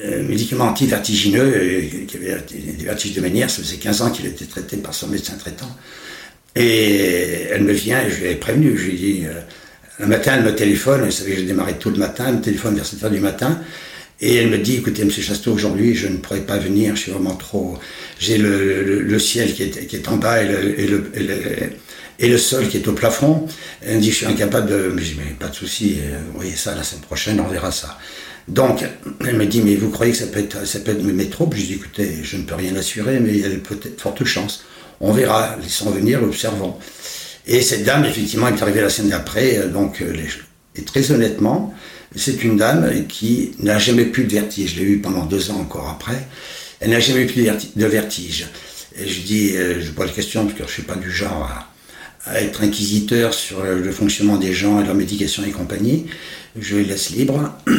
euh, médicaments anti-vertigineux, qui avait des vertiges de Ménière. Ça faisait 15 ans qu'il était traité par son médecin traitant. Et elle me vient, et je lui ai prévenu, je lui ai dit, euh, un matin, elle me téléphone, elle savait que j'ai démarré tout le matin, elle me téléphone vers 7h du matin, et elle me dit, écoutez, M. Chasteau, aujourd'hui, je ne pourrais pas venir, je suis vraiment trop... J'ai le, le, ciel qui est, qui est, en bas et le, et, le, et le, sol qui est au plafond. Elle me dit, je suis incapable de... Mais je dis, mais pas de souci, euh, vous voyez ça la semaine prochaine, on verra ça. Donc, elle me dit, mais vous croyez que ça peut être, ça peut être mes Je dis, écoutez, je ne peux rien assurer, mais il y a peut-être forte chance. On verra, laissons venir, observons. Et cette dame, effectivement, est arrivée la semaine d'après, euh, donc, euh, et très honnêtement, c'est une dame qui n'a jamais plus de vertige. Je l'ai eu pendant deux ans encore après. Elle n'a jamais plus de vertige. Et je dis, euh, je pose la question parce que je ne suis pas du genre à, être inquisiteur sur le fonctionnement des gens et leur médication et compagnie. Je les laisse libre.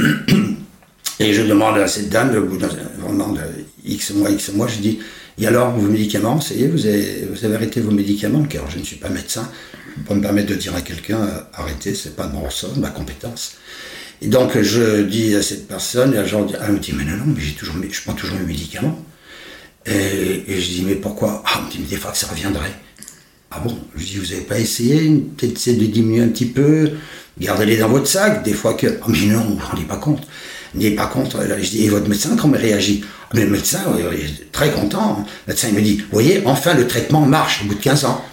Et je demande à cette dame, au bout d'un de X mois, X mois, je dis, et alors, vos médicaments, ça y est, vous avez, vous avez arrêté vos médicaments? Car je ne suis pas médecin. Pour me permettre de dire à quelqu'un, euh, arrêtez, c'est pas mon ressort, ma compétence. Et donc, je dis à cette personne, et elle me dit, mais non, non, mais toujours, je prends toujours mes médicaments. Et, je dis, mais pourquoi? Ah, me dit, mais des fois que ça reviendrait. Ah bon? Je dis, vous n'avez pas essayé Peut-être essayer de diminuer un petit peu, gardez-les dans votre sac, des fois que. Ah, mais non, vous ne vous rendez pas compte. N'est pas contre. Je dis, et votre médecin, comment il réagit? Ah, mais Le médecin, il est très content. Le médecin, il me dit, vous voyez, enfin, le traitement marche au bout de 15 ans.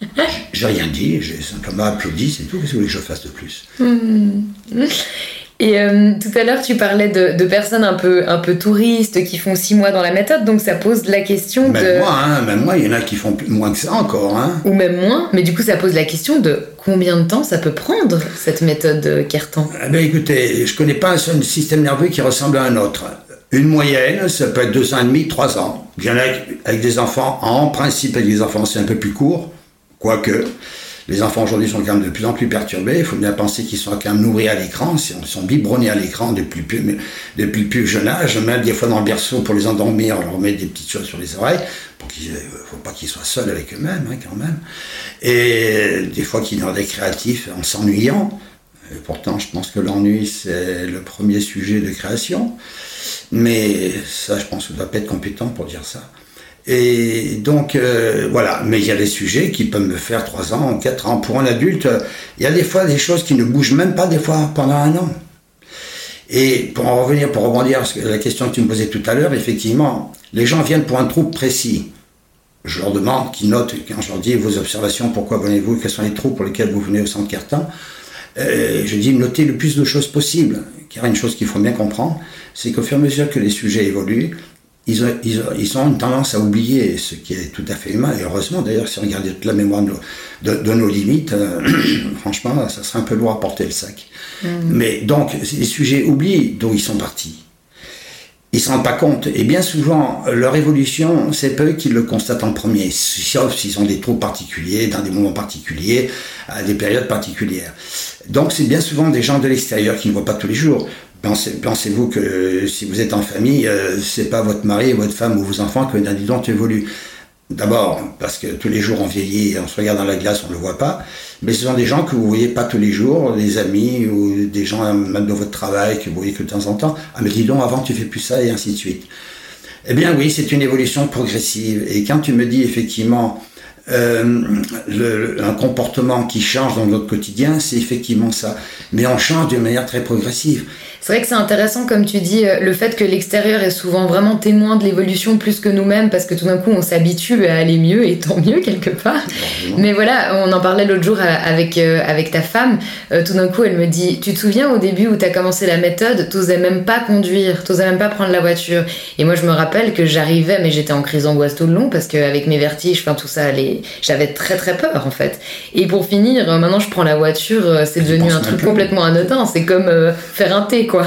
J'ai rien dit, j'ai simplement applaudi, c'est tout. Qu'est-ce que vous voulez que je fasse de plus? Hmm. Et euh, tout à l'heure, tu parlais de, personnes un peu, un peu touristes qui font six mois dans la méthode, donc ça pose la question même de. Moi, hein, même moi, il y en a qui font moins que ça encore. Hein. Ou même moins, mais du coup, ça pose la question de combien de temps ça peut prendre, cette méthode Kertan? Eh ben, Écoutez, je connais pas un seul système nerveux qui ressemble à un autre. Une moyenne, ça peut être deux ans et demi, trois ans. Il y en a avec des enfants, en principe, avec des enfants, c'est un peu plus court, quoique. Les enfants aujourd'hui sont quand même de plus en plus perturbés. Il faut bien penser qu'ils sont quand même nourris à l'écran, ils sont biberonnés à l'écran depuis, depuis le plus jeune âge. Même des fois dans le berceau, pour les endormir, on leur met des petites choses sur les oreilles, pour ne faut pas qu'ils soient seuls avec eux-mêmes, hein, quand même. Et des fois qu'ils sont des créatifs en s'ennuyant. Et pourtant, je pense que l'ennui, c'est le premier sujet de création. Mais ça, je pense que dois pas être compétent pour dire ça. Et donc, euh, voilà. Mais il y a des sujets qui peuvent me faire 3 ans, 4 ans. Pour un adulte, il y a des fois des choses qui ne bougent même pas des fois pendant un an. Et pour en revenir, pour rebondir à la question que tu me posais tout à l'heure, effectivement, les gens viennent pour un trouble précis. Je leur demande qu'ils notent, quand je leur dis vos observations, pourquoi venez-vous, quels sont les troubles pour lesquels vous venez au centre Cartan, euh, je dis notez le plus de choses possible. Car une chose qu'il faut bien comprendre, c'est qu'au fur et à mesure que les sujets évoluent, ils ont, ils, ont, une tendance à oublier ce qui est tout à fait humain. Et heureusement, d'ailleurs, si on regarde toute la mémoire de, de, nos limites, euh, franchement, ça serait un peu lourd à porter le sac. Mm. Mais donc, les sujets oublient d'où ils sont partis. Ils ne se rendent pas compte. Et bien souvent, leur évolution, c'est peu qui le constatent en premier, sauf s'ils ont des troubles particuliers, dans des moments particuliers, à des périodes particulières. Donc, c'est bien souvent des gens de l'extérieur qui ne voient pas tous les jours. Pensez, vous que si vous êtes en famille, euh, c'est pas votre mari, votre femme ou vos enfants que disant évolue? D'abord, parce que tous les jours on vieillit, on se regarde dans la glace, on ne le voit pas. Mais ce sont des gens que vous voyez pas tous les jours, des amis ou des gens même dans votre travail que vous voyez que de temps en temps. Ah mais dis donc, avant tu fais plus ça et ainsi de suite. Eh bien oui, c'est une évolution progressive. Et quand tu me dis effectivement euh, un comportement qui change dans notre quotidien, c'est effectivement ça. Mais on change d'une manière très progressive. C'est vrai que c'est intéressant, comme tu dis, euh, le fait que l'extérieur est souvent vraiment témoin de l'évolution plus que nous-mêmes, parce que tout d'un coup, on s'habitue à aller mieux, et tant mieux quelque part. Mais voilà, on en parlait l'autre jour avec, euh, avec ta femme. Euh, tout d'un coup, elle me dit Tu te souviens au début où tu as commencé la méthode, t'osais même pas conduire, t'osais même pas prendre la voiture. Et moi, je me rappelle que j'arrivais, mais j'étais en crise d'angoisse tout le long, parce qu'avec mes vertiges, enfin tout ça, j'avais très très peur en fait. Et pour finir, maintenant, je prends la voiture, c'est devenu un truc complètement anodin. C'est comme faire un thé, quoi.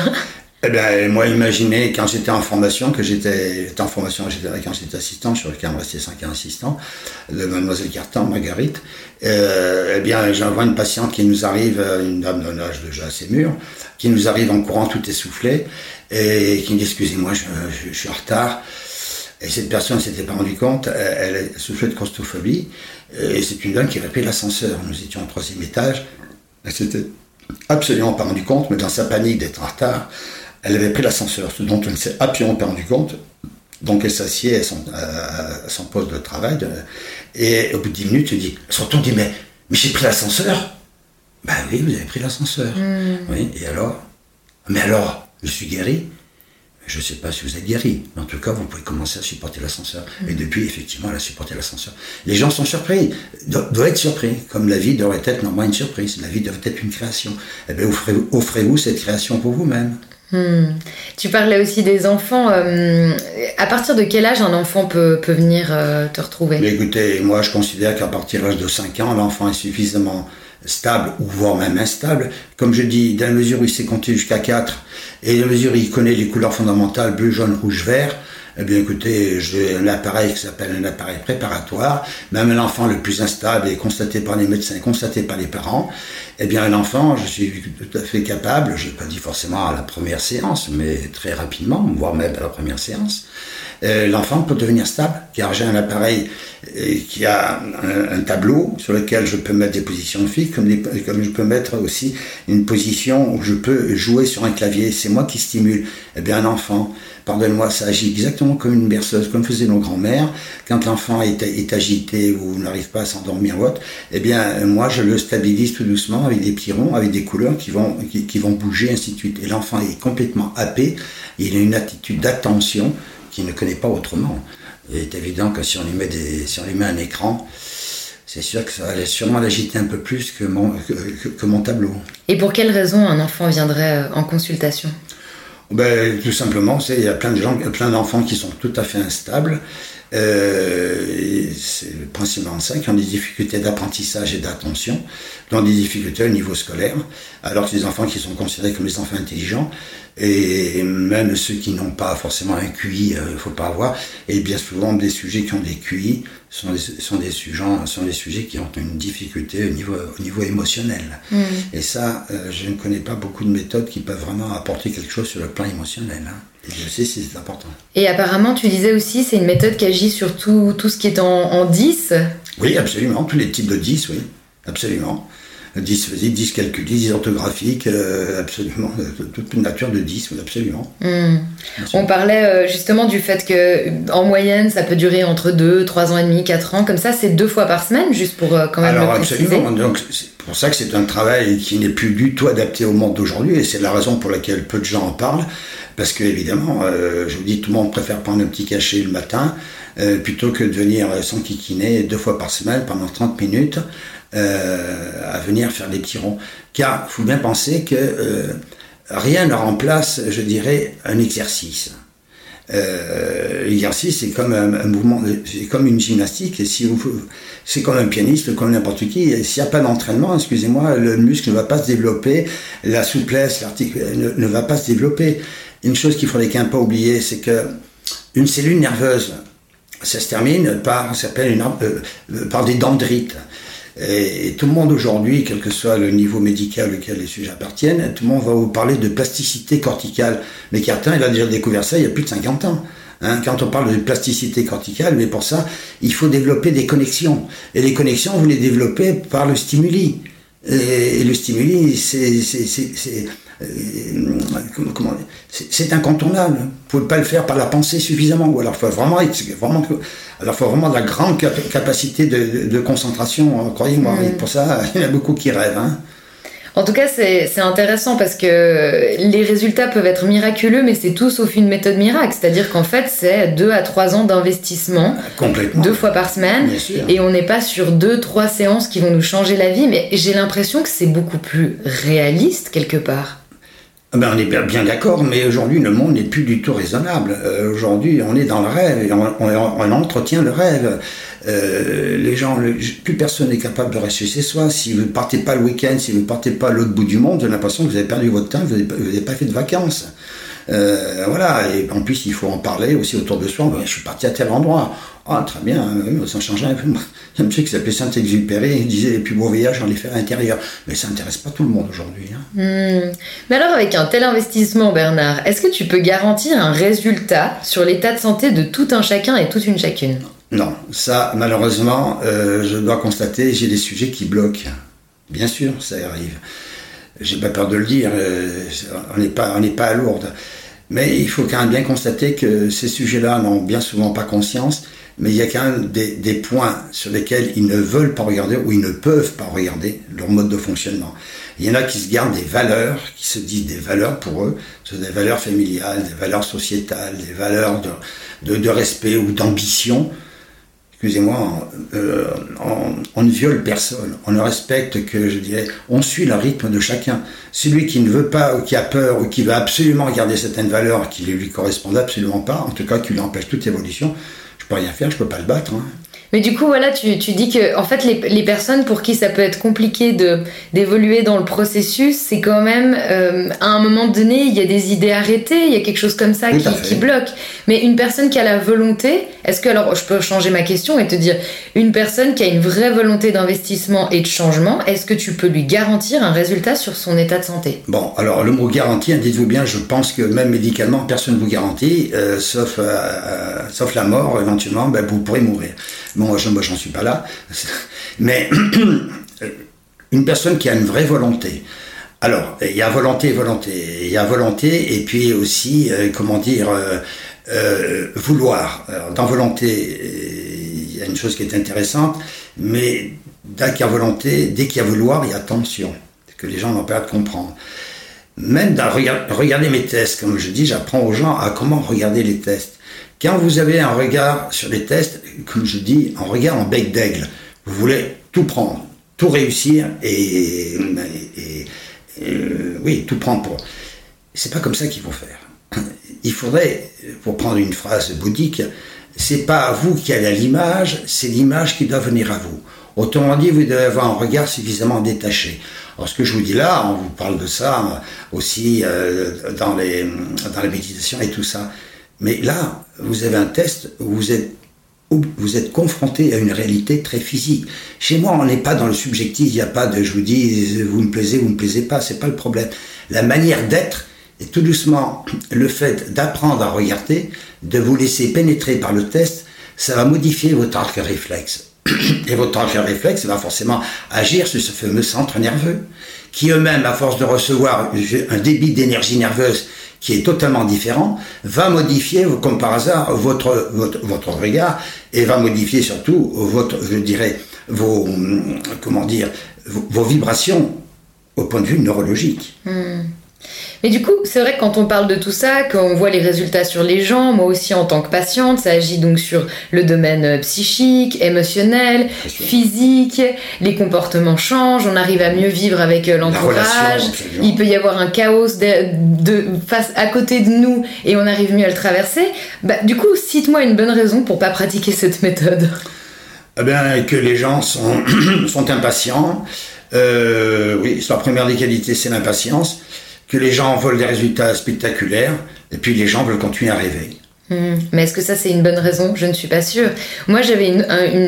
Eh bien, moi, imaginez quand j'étais en formation, que j'étais en formation quand j'étais assistant, je suis quand même resté 5 ans assistant, de Mademoiselle Cartan, Marguerite. Euh, eh bien, j'envoie une patiente qui nous arrive, une dame d'un âge déjà assez mûr, qui nous arrive en courant tout essoufflée, et qui me dit Excusez-moi, je, suis en retard. Et cette personne ne s'était pas rendu compte, elle, souffrait de claustrophobie, et c'est une dame qui avait pris l'ascenseur. Nous étions au troisième étage, elle s'était absolument pas rendu compte, mais dans sa panique d'être en retard, elle avait pris l'ascenseur, ce dont elle ne s'est absolument pas rendu compte. Donc elle s'assied à son, poste de travail, et au bout de 10 minutes, elle dit, surtout dit, mais, mais j'ai pris l'ascenseur. Ben oui, vous avez pris l'ascenseur. Hmm. Oui, et alors? Mais alors, je suis guéri je ne sais pas si vous êtes guéri, mais en tout cas, vous pouvez commencer à supporter l'ascenseur. Mm. Et depuis, effectivement, elle a supporté l'ascenseur. Les gens sont surpris, doivent être surpris, comme la vie devrait être normalement une surprise. La vie devrait être une création. Eh bien, offrez-vous cette création pour vous-même. Hmm. Tu parlais aussi des enfants. Euh, à partir de quel âge un enfant peut, peut venir euh, te retrouver? Écoutez, moi je considère qu'à partir de l'âge de 5 ans, l'enfant est suffisamment stable ou voire même instable. Comme je dis, dans la mesure où il s'est compté jusqu'à 4 et dans la mesure où il connaît les couleurs fondamentales bleu, jaune, rouge, vert, eh bien écoutez, j'ai un appareil qui s'appelle un appareil préparatoire. Même l'enfant le plus instable est constaté par les médecins, constaté par les parents. Eh bien un enfant, je suis tout à fait capable, je n'ai pas dit forcément à la première séance, mais très rapidement, voire même à la première séance, euh, l'enfant peut devenir stable, car j'ai un appareil euh, qui a un, tableau sur lequel je peux mettre des positions fixes, comme, comme je peux mettre aussi une position où je peux jouer sur un clavier. C'est moi qui stimule. Eh bien, un enfant, pardonne-moi, ça agit exactement comme une berceuse, comme faisaient nos grands-mères. Quand l'enfant est, agité ou n'arrive pas à s'endormir ou autre, eh bien, moi, je le stabilise tout doucement avec des petits avec des couleurs qui vont, qui vont bouger, ainsi de suite. Et l'enfant est complètement happé, il a une attitude d'attention qui ne connaît pas autrement. Il est évident que si on lui met, des, si on lui met un écran, c'est sûr que ça va sûrement l'agiter un peu plus que mon, que, mon tableau. Et pour quelle raison un enfant viendrait euh, en consultation? Ben, Tout simplement, il y a plein de gens, plein d'enfants qui sont tout à fait instables. Euh, c'est principalement ça, qui ont des difficultés d'apprentissage et d'attention, qui ont des difficultés au niveau scolaire, alors que les enfants qui sont considérés comme des enfants intelligents, et même ceux qui n'ont pas forcément un QI, il euh, ne faut pas avoir, et bien souvent des sujets qui ont des QI sont des, sont des, sujets, sont des sujets qui ont une difficulté au niveau, au niveau émotionnel. Mm. Et ça, euh, je ne connais pas beaucoup de méthodes qui peuvent vraiment apporter quelque chose sur le plan émotionnel. Hein. Et je sais si c'est important. Et apparemment, tu disais aussi, c'est une méthode qui agit sur tout, tout ce qui est en, en 10 Oui, absolument, tous les types de 10, oui, absolument. 10 10 calculs, 10 orthographiques, euh, absolument, euh, toute une nature de 10, absolument. Hmm. On parlait euh, justement du fait que en moyenne, ça peut durer entre 2, 3 ans et demi, 4 ans, comme ça, c'est deux fois par semaine, juste pour quand même Alors, absolument, donc c'est pour ça que c'est un travail qui n'est plus du tout adapté au monde d'aujourd'hui, et c'est la raison pour laquelle peu de gens en parlent, parce que évidemment, je vous dis, tout le monde préfère prendre un petit cachet le matin, plutôt que de venir s'enquiquiner deux fois par semaine pendant 30 minutes. Euh, à venir faire des petits ronds. Car il faut bien penser que euh, rien ne remplace, je dirais, un exercice. Euh, l'exercice c'est comme un, mouvement, c'est comme une gymnastique. Si c'est comme un pianiste, comme n'importe qui. S'il n'y a pas d'entraînement, excusez-moi, le muscle ne va pas se développer, la souplesse, l'article ne, va pas se développer. Une chose qu'il faudrait qu'un pas oublier, c'est que une cellule nerveuse, ça se termine par, s'appelle une, par des dendrites. Et, tout le monde aujourd'hui, quel que soit le niveau médical auquel les sujets appartiennent, tout le monde va vous parler de plasticité corticale. Mais Cartin, il a déjà découvert ça il y a plus de 50 ans. Hein, quand on parle de plasticité corticale, mais pour ça, il faut développer des connexions. Et les connexions, vous les développez par le stimuli. Et, le stimuli, c'est euh, incontournable. Vous ne pouvez pas le faire par la pensée suffisamment. Ou alors, il faut vraiment, vraiment, alors faut vraiment de la grande capacité de, concentration. Hein, croyez-moi, mm. pour ça, il y en a beaucoup qui rêvent. Hein. En tout cas, c'est intéressant parce que les résultats peuvent être miraculeux, mais c'est tout sauf une méthode miracle. C'est-à-dire qu'en fait, c'est deux à trois ans d'investissement, deux fois par semaine, et on n'est pas sur deux, trois séances qui vont nous changer la vie. Mais j'ai l'impression que c'est beaucoup plus réaliste quelque part. Ben, on est bien, d'accord, mais aujourd'hui le monde n'est plus du tout raisonnable. Euh, aujourd'hui on est dans le rêve, et on, entretient le rêve. Euh, les gens, plus personne n'est capable de rester chez soi. Si vous ne partez pas le week-end, si vous ne partez pas à l'autre bout du monde, j'ai l'impression que vous avez perdu votre temps, vous n'avez pas fait de vacances. Euh, voilà, et en plus il faut en parler aussi autour de soi. je suis parti à tel endroit. Ah, très bien, ça change un peu. Il y a un monsieur qui s'appelait Saint-Exupéry, il disait les plus beaux voyages, j'en ai fait à l'intérieur. Mais ça n'intéresse pas tout le monde aujourd'hui. Hein. Hmm. Mais alors, avec un tel investissement, Bernard, est-ce que tu peux garantir un résultat sur l'état de santé de tout un chacun et toute une chacune? Non, ça, malheureusement, euh, je dois constater, j'ai des sujets qui bloquent. Bien sûr, ça arrive j'ai pas peur de le dire, euh, on n'est pas, on pas à Lourdes. Mais il faut quand même bien constater que ces sujets-là n'ont bien souvent pas conscience, mais il y a quand même des, points sur lesquels ils ne veulent pas regarder ou ils ne peuvent pas regarder leur mode de fonctionnement. Il y en a qui se gardent des valeurs, qui se disent des valeurs pour eux, ce des valeurs familiales, des valeurs sociétales, des valeurs de, de respect ou d'ambition, excusez-moi, euh, on, ne viole personne, on ne respecte que, je dirais, on suit le rythme de chacun. Celui qui ne veut pas, ou qui a peur, ou qui veut absolument garder certaines valeurs qui ne lui correspondent absolument pas, en tout cas qui lui empêche toute évolution, je peux rien faire, je peux pas le battre. Hein. Mais du coup, voilà, tu, tu dis que en fait, les, les, personnes pour qui ça peut être compliqué de d'évoluer dans le processus, c'est quand même euh, à un moment donné, il y a des idées arrêtées, il y a quelque chose comme ça qui, qui, bloque. Mais une personne qui a la volonté, est-ce que alors je peux changer ma question et te dire une personne qui a une vraie volonté d'investissement et de changement, est-ce que tu peux lui garantir un résultat sur son état de santé? Bon, alors le mot garantie, hein, dites-vous bien, je pense que même médicalement, personne ne vous garantit, euh, sauf euh, sauf la mort éventuellement, ben, vous pourrez mourir. Bon, moi, j'en suis pas là. Mais une personne qui a une vraie volonté. Alors, il y a volonté volonté. Il y a volonté et puis aussi, euh, comment dire, euh, euh, vouloir. dans volonté, il y a une chose qui est intéressante, mais dès qu'il y a volonté, dès qu'il y a vouloir, il y a tension. Que les gens n'ont pas à comprendre. Même dans regarder mes tests, comme je dis, j'apprends aux gens à comment regarder les tests. Quand vous avez un regard sur les tests, comme je dis, un regard en bec d'aigle, vous voulez tout prendre, tout réussir et, oui, tout prendre pour. C'est pas comme ça qu'il faut faire. Il faudrait, pour prendre une phrase bouddhique, c'est pas vous qui allez à l'image, c'est l'image qui doit venir à vous. Autrement dit, vous devez avoir un regard suffisamment détaché. Alors ce que je vous dis là, on vous parle de ça aussi euh, dans, les, dans la méditation et tout ça. Mais là, vous avez un test où vous êtes, vous êtes confronté à une réalité très physique. Chez moi, on n'est pas dans le subjectif, il n'y a pas de je vous dis, vous me plaisez, vous me plaisez pas, c'est pas le problème. La manière d'être, et tout doucement, le fait d'apprendre à regarder, de vous laisser pénétrer par le test, ça va modifier votre arc réflexe. Et votre arc réflexe va forcément agir sur ce fameux centre nerveux, qui eux-mêmes, à force de recevoir un débit d'énergie nerveuse qui est totalement différent, va modifier, comme par hasard, votre, regard et va modifier surtout votre, je dirais, vos, comment dire, vos, vibrations au point de vue neurologique. Hmm. Mais du coup, c'est vrai que quand on parle de tout ça, qu'on voit les résultats sur les gens, moi aussi en tant que patiente, ça agit donc sur le domaine euh, psychique, émotionnel, physique, les comportements changent, on arrive à mieux vivre avec euh, l'entourage, il peut y avoir un chaos de, face à côté de nous et on arrive mieux à le traverser. Bah, du coup, cite-moi une bonne raison pour pas pratiquer cette méthode. Eh bien, que les gens sont, sont impatients. Euh, oui, la première des qualités, c'est l'impatience les gens veulent des résultats spectaculaires, et puis les gens veulent continuer à rêver. Hmm. Mais est-ce que ça c'est une bonne raison? Je ne suis pas sûre. Moi j'avais une,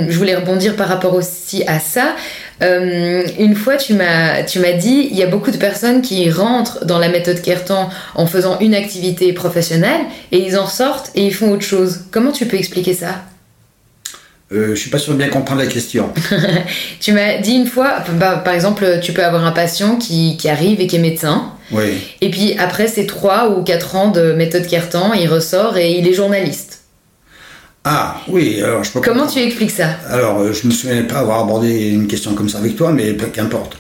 je voulais rebondir par rapport aussi à ça. Euh, une fois tu m'as tu m'as dit il y a beaucoup de personnes qui rentrent dans la méthode Kertan en faisant une activité professionnelle et ils en sortent et ils font autre chose. Comment tu peux expliquer ça? Euh, je suis pas sûr de bien comprendre la question. tu m'as dit une fois, bah, par exemple, tu peux avoir un patient qui, qui, arrive et qui est médecin. Oui. Et puis après ces 3 ou 4 ans de méthode Kertan, il ressort et il est journaliste. Ah oui, alors je peux Comment tu expliques ça? Alors, euh, je me souviens pas avoir abordé une question comme ça avec toi, mais qu'importe.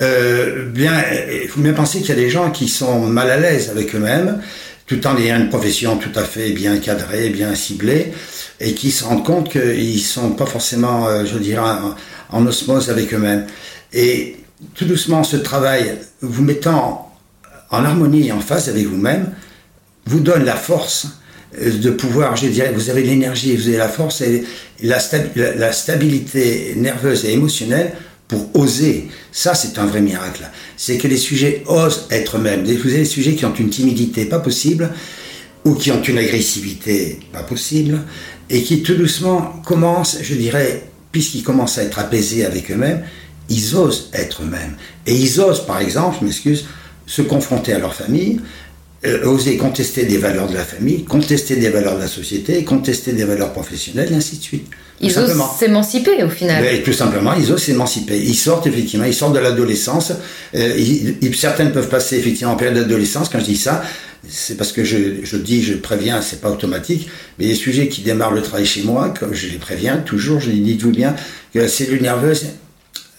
euh, bien, il faut bien penser qu'il y a des gens qui sont mal à l'aise avec eux-mêmes, tout en ayant une profession tout à fait bien cadrée, bien ciblée, et qui se rendent compte qu'ils sont pas forcément, euh, je dirais, en, osmose avec eux-mêmes. Et tout doucement, ce travail, vous mettant en harmonie et en phase avec vous-même, vous donne la force de pouvoir, je dirais, vous avez l'énergie, vous avez la force et la, la, stabilité nerveuse et émotionnelle pour oser. Ça, c'est un vrai miracle. C'est que les sujets osent être eux-mêmes. Vous avez des sujets qui ont une timidité pas possible, ou qui ont une agressivité pas possible, et qui tout doucement commencent, je dirais, puisqu'ils commencent à être apaisés avec eux-mêmes, ils osent être eux-mêmes. Et ils osent, par exemple, je m'excuse, se confronter à leur famille, euh, oser contester des valeurs de la famille, contester des valeurs de la société, contester des valeurs professionnelles, et ainsi de suite. Ils osent s'émanciper au final. Mais, tout simplement, ils osent s'émanciper. Ils sortent effectivement, ils sortent de l'adolescence. Euh, certaines peuvent passer effectivement en période d'adolescence. Quand je dis ça, c'est parce que je, dis, je préviens, c'est pas automatique, mais les sujets qui démarrent le travail chez moi, comme je les préviens toujours, je les dis tout bien, que la cellule nerveuse,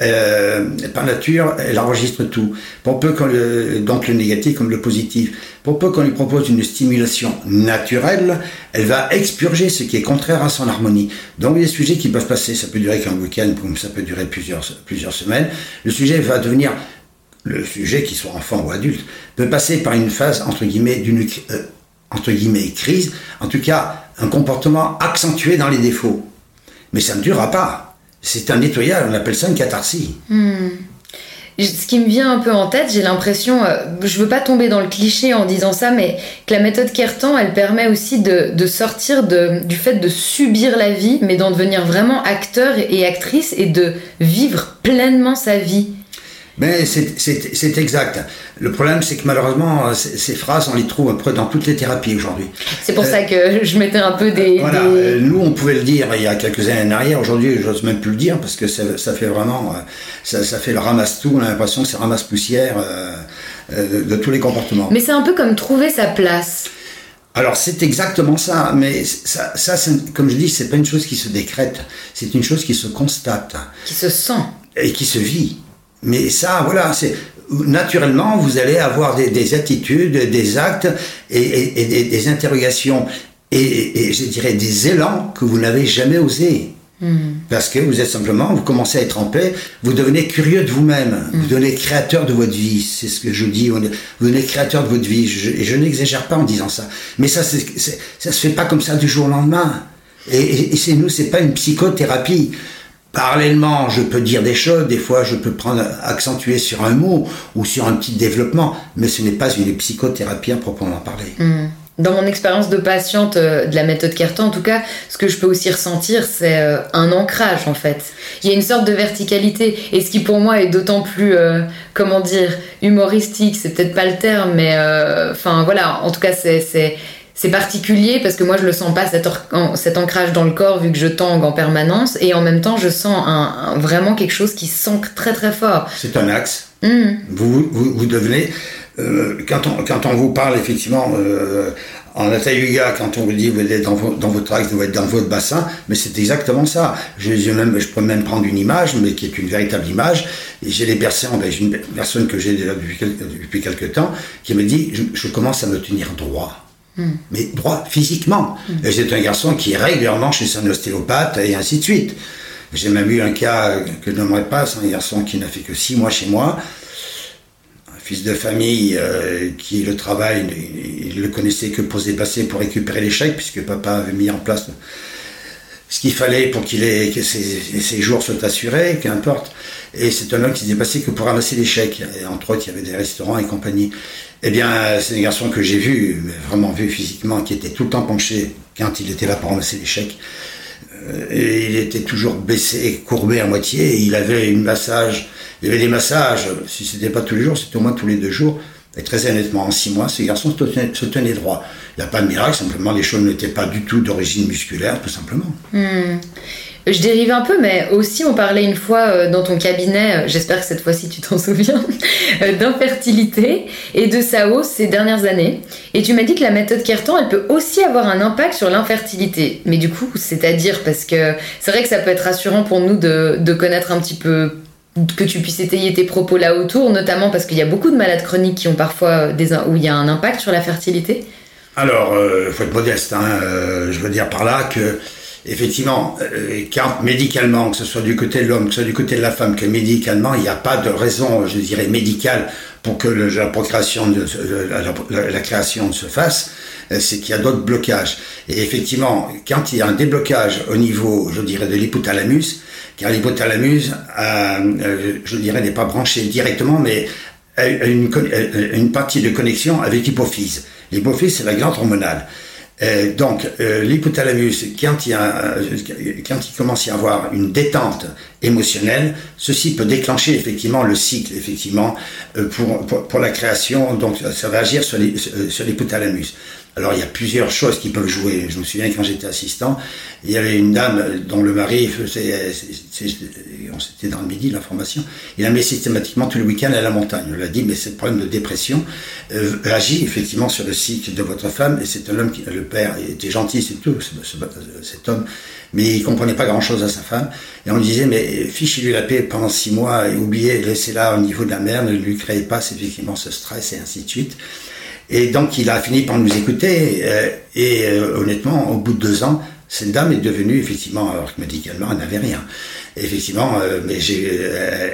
euh, par nature, elle enregistre tout. Pour peu qu'on le, donc le négatif comme le positif. Pour peu qu'on lui propose une stimulation naturelle, elle va expurger ce qui est contraire à son harmonie. Donc des sujets qui peuvent passer, ça peut durer qu'un week-end, ça peut durer plusieurs, plusieurs semaines. Le sujet va devenir, le sujet, qui soit enfant ou adulte, peut passer par une phase, entre guillemets, d'une, euh, entre guillemets, crise. En tout cas, un comportement accentué dans les défauts. Mais ça ne durera pas c'est un nettoyage, on appelle ça une catharsis. Hmm. Ce qui me vient un peu en tête, j'ai l'impression, euh, je veux pas tomber dans le cliché en disant ça, mais que la méthode Kertan, elle permet aussi de, sortir du fait de subir la vie, mais d'en devenir vraiment acteur et actrice et de vivre pleinement sa vie. Mais c'est exact. Le problème, c'est que malheureusement, ces phrases, on les trouve un peu dans toutes les thérapies aujourd'hui. C'est pour ça que je mettais un peu des, voilà, euh, nous, on pouvait le dire il y a quelques années en arrière. Aujourd'hui, j'ose même plus le dire parce que ça, fait vraiment, euh, ça, ça, fait le ramasse-tout. On a l'impression que c'est ramasse-poussière euh, de, tous les comportements. Mais c'est un peu comme trouver sa place. Alors c'est exactement ça, mais ça, ça comme je dis, c'est pas une chose qui se décrète, c'est une chose qui se constate, qui se sent et qui se vit. Mais ça, voilà, c'est naturellement, vous allez avoir des, attitudes, des actes et, des, interrogations et, je dirais des élans que vous n'avez jamais osé. Hmm. Parce que vous êtes simplement, vous commencez à être en paix, vous devenez curieux de vous-même, hmm. vous devenez créateur de votre vie, c'est ce que je dis, vous devenez créateur de votre vie, et je n'exagère pas en disant ça. Mais ça, ça se fait pas comme ça du jour au lendemain. Et, et c'est nous, c'est pas une psychothérapie. Parallèlement, je peux dire des choses, des fois je peux prendre, accentuer sur un mot ou sur un petit développement, mais ce n'est pas une psychothérapie à proprement parler. Hmm. Dans mon expérience de patiente euh, de la méthode Kertan, en tout cas, ce que je peux aussi ressentir, c'est euh, un ancrage en fait. Il y a une sorte de verticalité, et ce qui pour moi est d'autant plus, euh, comment dire, humoristique, c'est peut-être pas le terme, mais enfin voilà, en tout cas c'est c'est particulier parce que moi je le sens pas cet, cet, ancrage dans le corps vu que je tangue en permanence et en même temps je sens un, vraiment quelque chose qui s'ancre très très fort. C'est un axe. Hmm. Vous, vous, devenez, euh, quand, on, quand on vous parle effectivement euh, en Hatha Yoga, quand on vous dit vous êtes dans, dans votre axe, vous êtes dans votre bassin, mais c'est exactement ça. Je, je, même, je peux même prendre une image, mais qui est une véritable image. Et j'ai des personnes, ben, une personne que j'ai déjà depuis, depuis quelques temps, qui me dit je, je commence à me tenir droit. Hmm. mais droit physiquement. Hmm. Et c'est un garçon qui est régulièrement chez son ostéopathe et ainsi de suite. J'ai même eu un cas que je n'aimerais pas, c'est un garçon qui n'a fait que six mois chez moi, un fils de famille euh, qui le travail, il, le connaissait que pour se dépasser, pour récupérer les chèques, puisque papa avait mis en place ce qu'il fallait pour qu'il ait que ses, jours soient assurés, qu'importe. Et c'est un homme qui s'est dépassé que pour ramasser les chèques. Et entre autres, il y avait des restaurants et compagnie. Eh bien, c'est un garçon que j'ai vu, vraiment vu physiquement, qui était tout le temps penché quand il était là pour ramasser les chèques. Euh, et il était toujours baissé, courbé à moitié. Et il avait une massage, il avait des massages. Si c'était pas tous les jours, c'était au moins tous les deux jours. Et très honnêtement, en six mois, ce garçon se tenait, droit. Il n'y a pas de miracle, simplement les choses n'étaient pas du tout d'origine musculaire, tout simplement. Hmm. Je dérive un peu, mais aussi on parlait une fois euh, dans ton cabinet, euh, j'espère que cette fois-ci tu t'en souviens, euh, d'infertilité et de sa hausse ces dernières années. Et tu m'as dit que la méthode Kertan, elle peut aussi avoir un impact sur l'infertilité. Mais du coup, c'est-à-dire parce que c'est vrai que ça peut être rassurant pour nous de, connaître un petit peu que tu puisses étayer tes propos là autour, notamment parce qu'il y a beaucoup de malades chroniques qui ont parfois où il y a un impact sur la fertilité Alors, il faut être modeste. Hein, je veux dire par là que effectivement, car médicalement, que ce soit du côté de l'homme, que ce soit du côté de la femme, que médicalement, il n'y a pas de raison, je dirais, médicale pour que la procréation, de, la, création se fasse, euh, c'est qu'il y a d'autres blocages. Et effectivement, quand il y a un déblocage au niveau, je dirais, de l'hypothalamus, car l'hypothalamus, euh, je dirais, n'est pas branché directement, mais a une, une partie de connexion avec l'hypophyse. L'hypophyse, c'est la glande hormonale. Euh, donc, euh, l'hypothalamus, quand il, y a, quand il commence à y avoir une détente émotionnelle, ceci peut déclencher effectivement le cycle, effectivement, euh, pour, pour, pour, la création. Donc, ça va agir sur l'hypothalamus. Alors il y a plusieurs choses qui peuvent jouer. Je me souviens quand j'étais assistant, il y avait une dame dont le mari faisait, c'était dans le midi la formation, il allait systématiquement tous les week-ends à la montagne. On l'a dit, mais ce problème de dépression euh, agit effectivement sur le cycle de votre femme. Et c'est un homme qui, le père était gentil, c'est tout, cet homme, mais il comprenait pas grand-chose à sa femme. Et on lui disait, mais fichez-lui la paix pendant six mois et oubliez, laissez-la au niveau de la mère, ne lui créez pas effectivement ce stress et ainsi de suite. Et donc il a fini par nous écouter. Euh, et euh, honnêtement, au bout de deux ans, cette dame est devenue effectivement, alors que médicalement elle n'avait rien. effectivement, euh, mais j'ai,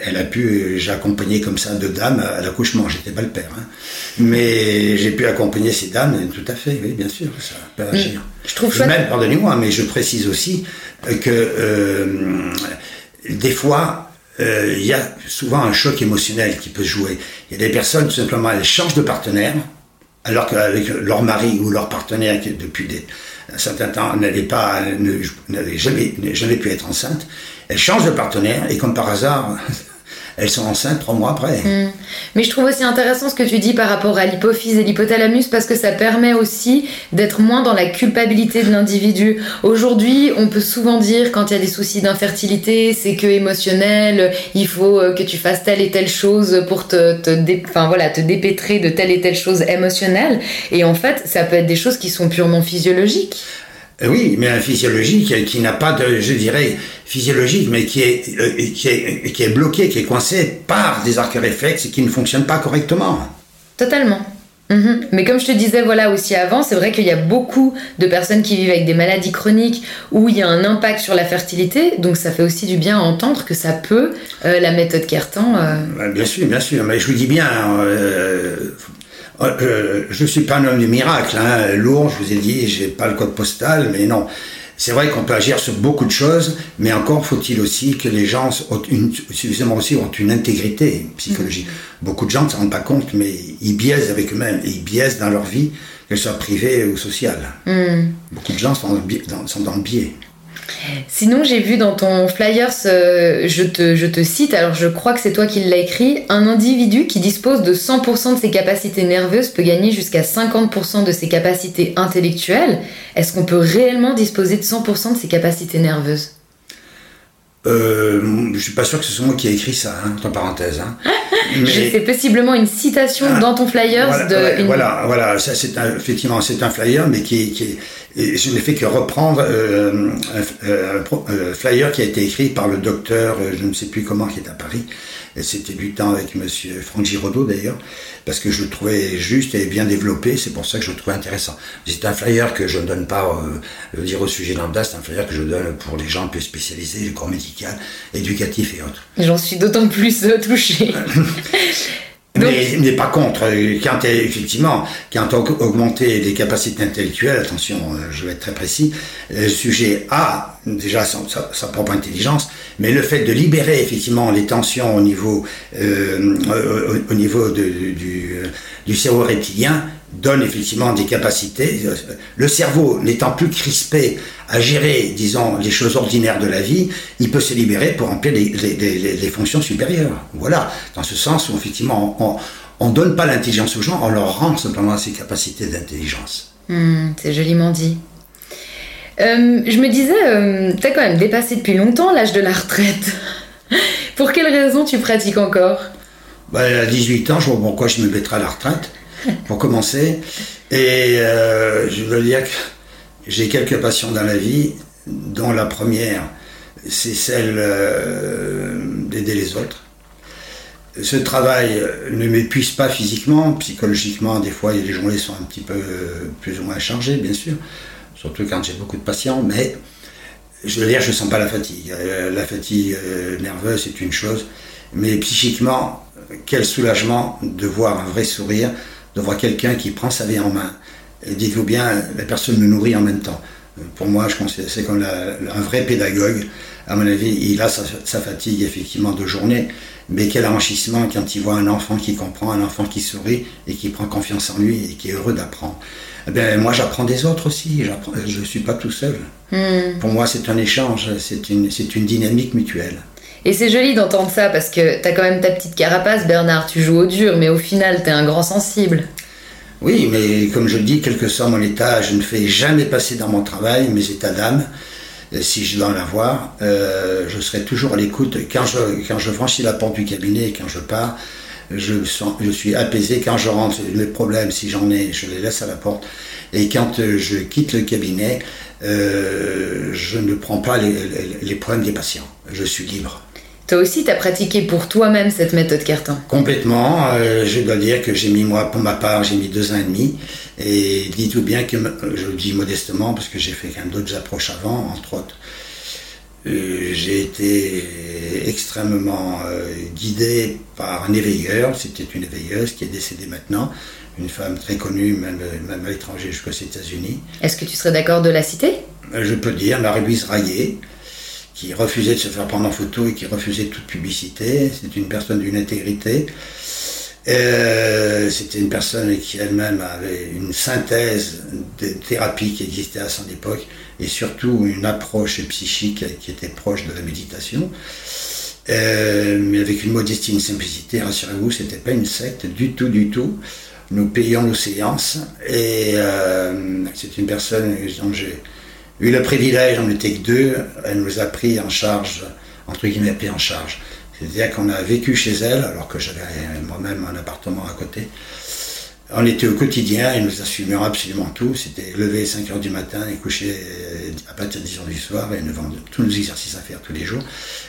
elle a pu, j'ai accompagné comme ça deux dames à l'accouchement. J'étais pas le père, hein. mais j'ai pu accompagner ces dames. Tout à fait, oui, bien sûr, ça peut mm. agir. je trouve Même, pardonnez-moi, mais je précise aussi que des fois. Il y a souvent un choc émotionnel qui peut jouer. Il y a des personnes, tout simplement, elles changent de partenaire, alors qu'avec leur mari ou leur partenaire qui depuis un certain temps n'avait pas n'avait jamais jamais pu être enceinte, elles changent de partenaire et comme par hasard elles sont enceintes trois mois après. Hmm. Mais je trouve aussi intéressant ce que tu dis par rapport à l'hypophyse et l'hypothalamus parce que ça permet aussi d'être moins dans la culpabilité de l'individu. Aujourd'hui, on peut souvent dire quand il y a des soucis d'infertilité, c'est que émotionnel, il faut euh, que tu fasses telle et telle chose pour te, te, enfin, voilà, te dépêtrer de telle et telle chose émotionnelle. Et en fait, ça peut être des choses qui sont purement physiologiques. Euh, oui, mais un physiologique qui n'a pas de, je dirais, physiologique, mais qui est, euh, qui est, qui est bloqué, qui est coincé par des arcs réflexes et qui ne fonctionnent pas correctement. Totalement. Mhm. Mais comme je te disais voilà aussi avant, c'est vrai qu'il y a beaucoup de personnes qui vivent avec des maladies chroniques où il y a un impact sur la fertilité, donc ça fait aussi du bien à entendre que ça peut, euh, la méthode Kertan. Bien sûr, bien sûr, mais je vous dis bien, euh, je ne suis pas un homme du miracle, hein. lourd, je vous ai dit, j'ai pas le code postal, mais non. C'est vrai qu'on peut agir sur beaucoup de choses, mais encore faut-il aussi que les gens ont une, suffisamment aussi ont une intégrité psychologique. Mm. Beaucoup de gens ne s'en rendent pas compte, mais ils biaisent avec eux-mêmes, et ils biaisent dans leur vie, qu'elle soit privée ou sociale. Mm. Beaucoup de gens sont dans, sont dans le biais. Sinon, j'ai vu dans ton flyer, je, te, je te cite, alors je crois que c'est toi qui l'as écrit, un individu qui dispose de 100% de ses capacités nerveuses peut gagner jusqu'à 50% de ses capacités intellectuelles. Est-ce qu'on peut réellement disposer de 100% de ses capacités nerveuses? Euh, je suis pas sûr que ce soit moi qui ai écrit ça, hein, entre parenthèses. Hein. C'est possiblement une citation ah, dans ton flyer voilà, de. Voilà, voilà, ça c'est effectivement c'est un flyer, mais qui, qui et je n'ai fait que reprendre euh, un, flyer qui a été écrit par le docteur, euh, je ne sais plus comment, qui est à Paris. Et c'était du temps avec Monsieur Franck Giraudot d'ailleurs, parce que je le trouvais juste et bien développé. C'est pour ça que je le trouvais intéressant. C'est un flyer que je ne donne pas, euh, dire au sujet lambda, c'est un flyer que je donne pour les gens plus spécialisés, le corps médical, éducatif et autres. J'en suis d'autant plus euh, Mais, mais, pas contre, quand effectivement, quand on augmenté les capacités intellectuelles, attention, euh, je vais être très précis, le sujet a déjà sa, propre intelligence, mais le fait de libérer effectivement les tensions au niveau, euh, au, niveau de, du, du cerveau reptilien donne effectivement des capacités. Le cerveau n'étant plus crispé à gérer, disons, les choses ordinaires de la vie, il peut se libérer pour remplir les, les, les, les fonctions supérieures. Voilà, dans ce sens où effectivement on ne donne pas l'intelligence aux gens, on leur rend simplement ces capacités d'intelligence. Hmm, c'est joliment dit. Euh, je me disais, euh, tu as quand même dépassé depuis longtemps l'âge de la retraite. pour quelle raison tu pratiques encore? Bah, À 18 ans, je vois pourquoi je me mettrai à la retraite pour commencer. Et euh, je veux dire que j'ai quelques passions dans la vie, dont la première, c'est celle euh, d'aider les autres. ce travail ne m'épuise pas physiquement, psychologiquement, des fois les journées sont un petit peu plus ou moins chargées, bien sûr, surtout quand j'ai beaucoup de patients, mais je veux dire, je ne sens pas la fatigue. Euh, la fatigue euh, nerveuse, c'est une chose, mais psychiquement, quel soulagement de voir un vrai sourire, de voir quelqu'un qui prend sa vie en main. Et dites-vous bien, la personne me nourrit en même temps. Pour moi, je considère c'est comme un vrai pédagogue. À mon avis, il a sa, fatigue effectivement de journée, mais quel enrichissement quand il voit un enfant qui comprend, un enfant qui sourit et qui prend confiance en lui et qui est heureux d'apprendre. Eh moi, j'apprends des autres aussi. Je ne suis pas tout seul. Hmm. Pour moi, c'est un échange, c'est une, une dynamique mutuelle. Et c'est joli d'entendre ça parce que tu as quand même ta petite carapace, Bernard. Tu joues au dur, mais au final, tu es un grand sensible. Oui, mais comme je dis, quel que soit mon état, je ne fais jamais passer dans mon travail mes états d'âme. Si je dois en avoir, euh, je serai toujours à l'écoute. Quand je, quand je franchis la porte du cabinet, quand je pars, je, suis apaisé. Quand je rentre, mes problèmes, si j'en ai, je les laisse à la porte. Et quand euh, je quitte le cabinet, euh, je ne prends pas les, problèmes des patients. Je suis libre. Toi aussi, tu as pratiqué pour toi-même cette méthode Carton Complètement. Euh, je dois dire que j'ai mis, moi, pour ma part, j'ai mis deux ans et demi. Et dites-vous bien que, je le dis modestement, parce que j'ai fait quand même d'autres approches avant, entre autres. Euh, j'ai été extrêmement euh, guidé par un éveilleur, c'était une éveilleuse qui est décédée maintenant, une femme très connue, même, même à l'étranger jusqu'aux États-Unis. Est-ce que tu serais d'accord de la citer? Euh, Je peux dire, Marie-Louise Raillet, qui refusait de se faire prendre en photo et qui refusait toute publicité. C'est une personne d'une intégrité. C'était une personne qui elle-même avait une synthèse des thérapies qui existaient à son époque et surtout une approche psychique qui était proche de la méditation. Euh, mais avec une modestie, une simplicité, rassurez-vous, c'était pas une secte du tout, du tout. Nous payons nos séances et euh, c'est une personne dont j'ai eu le privilège, on n'était que deux, elle nous a pris en charge, entre guillemets, pris en charge. C'est-à-dire qu'on a vécu chez elle, alors que j'avais moi-même un appartement à côté. On était au quotidien et nous assumions absolument tout. C'était lever à 5 heures du matin et coucher à partir de 10 heures du soir et nous vendre tous nos exercices à faire tous les jours.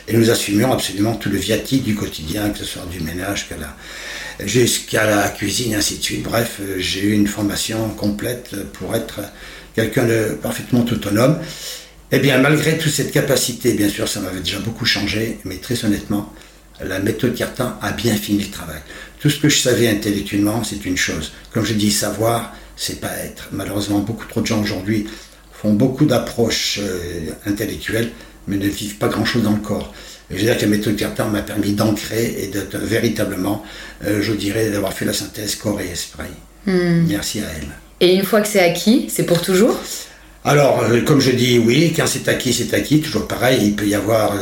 Et nous assumions absolument tout le viatique du quotidien, que ce soit du ménage jusqu'à la cuisine, ainsi de suite. Bref, j'ai eu une formation complète pour être quelqu'un de parfaitement autonome. Eh bien, malgré toute cette capacité, bien sûr, ça m'avait déjà beaucoup changé, mais très honnêtement, la méthode Cartan a bien fini le travail. Tout ce que je savais intellectuellement, c'est une chose. Comme je dis, savoir, c'est pas être. Malheureusement, beaucoup trop de gens aujourd'hui font beaucoup d'approches euh, intellectuelles, mais ne vivent pas grand-chose dans le corps. je veux dire que la méthode Cartan m'a permis d'ancrer et d'être véritablement, euh, je dirais, d'avoir fait la synthèse corps et esprit. Hmm. Merci à elle. Et une fois que c'est acquis, c'est pour toujours? Alors, euh, comme je dis, oui, quand c'est acquis, c'est acquis, toujours pareil, il peut y avoir,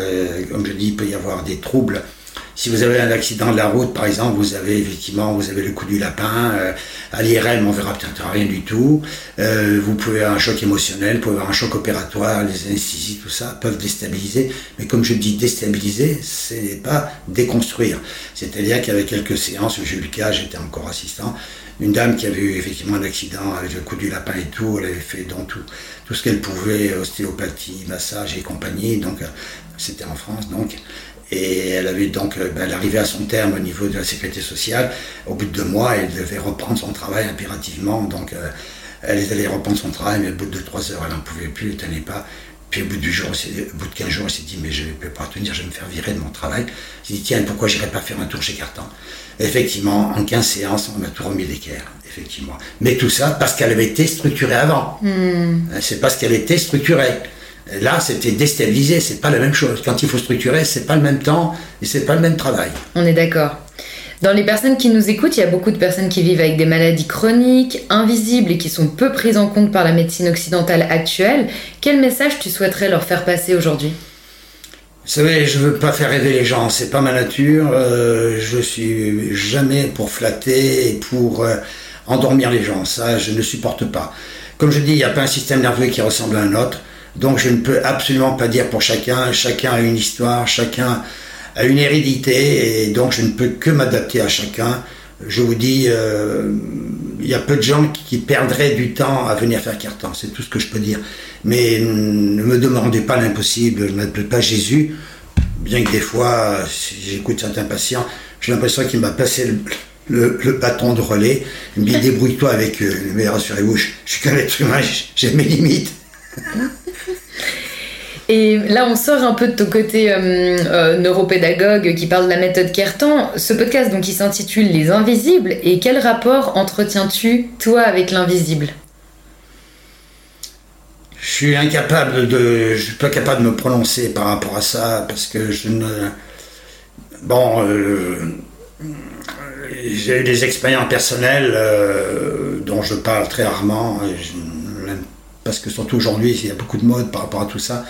comme je dis, il peut y avoir des troubles si vous avez un accident de la route, par exemple, vous avez effectivement, vous avez le coup du lapin. Euh, à l'IRM, on verra peut-être rien du tout. Euh, vous pouvez avoir un choc émotionnel, vous pouvez avoir un choc opératoire, les anesthésies, tout ça peuvent déstabiliser. Mais comme je dis déstabiliser, c'est pas déconstruire. C'est-à-dire qu'avec quelques séances, j'ai eu le cas, j'étais encore assistant, une dame qui avait eu effectivement un accident avec le coup du lapin et tout, elle avait fait donc tout, ce qu'elle pouvait, ostéopathie, massage et compagnie. Donc euh, c'était en France, donc et elle avait donc, euh, ben, elle arrivait à son terme au niveau de la sécurité sociale. Au bout de deux mois, elle devait reprendre son travail impérativement. Donc, euh, elle allait reprendre son travail, mais au bout de trois heures, elle n'en pouvait plus, elle tenait pas. Puis au bout, du jour, au bout de 15 jours, elle s'est dit, mais je ne peux pas tenir, je vais me faire virer de mon travail. Elle s'est dit, tiens, pourquoi j'irai pas faire un tour chez Carton Effectivement, en 15 séances, on a tout remis d'équerre, effectivement. Mais tout ça parce qu'elle avait été structurée avant. Hmm. C'est parce qu'elle était structurée. Là, c'était déstabilisé, c'est pas la même chose. Quand il faut structurer, c'est pas le même temps et c'est pas le même travail. On est d'accord. Dans les personnes qui nous écoutent, il y a beaucoup de personnes qui vivent avec des maladies chroniques, invisibles et qui sont peu prises en compte par la médecine occidentale actuelle. Quel message tu souhaiterais leur faire passer aujourd'hui? Vous savez, je veux pas faire rêver les gens, c'est pas ma nature. Euh, je suis jamais pour flatter et pour euh, endormir les gens. Ça, je ne supporte pas. Comme je dis, il n'y a pas un système nerveux qui ressemble à un autre. Donc je ne peux absolument pas dire pour chacun, chacun a une histoire, chacun a une hérédité, et donc je ne peux que m'adapter à chacun. Je vous dis, euh, il y a peu de gens qui perdraient du temps à venir faire carton, c'est tout ce que je peux dire. Mais ne me demandez pas l'impossible, je ne m'appelle pas Jésus, bien que des fois, si j'écoute certains patients, J'ai l'impression qu'il m'a passé le, bâton de relais. Il me dit débrouille-toi avec eux. Mais rassurez-vous, je, je suis qu'un être humain, j'ai mes limites. Et là, on sort un peu de ton côté euh, euh, neuropédagogue qui parle de la méthode Kertan. Ce podcast, donc, s'intitule Les Invisibles. Et quel rapport entretiens-tu, toi, avec l'invisible? Je suis incapable de. Je suis pas capable de me prononcer par rapport à ça parce que je ne. Bon. Euh, j'ai eu des expériences personnelles dont je parle très rarement, parce que surtout aujourd'hui, il y a beaucoup de mode par rapport à tout ça.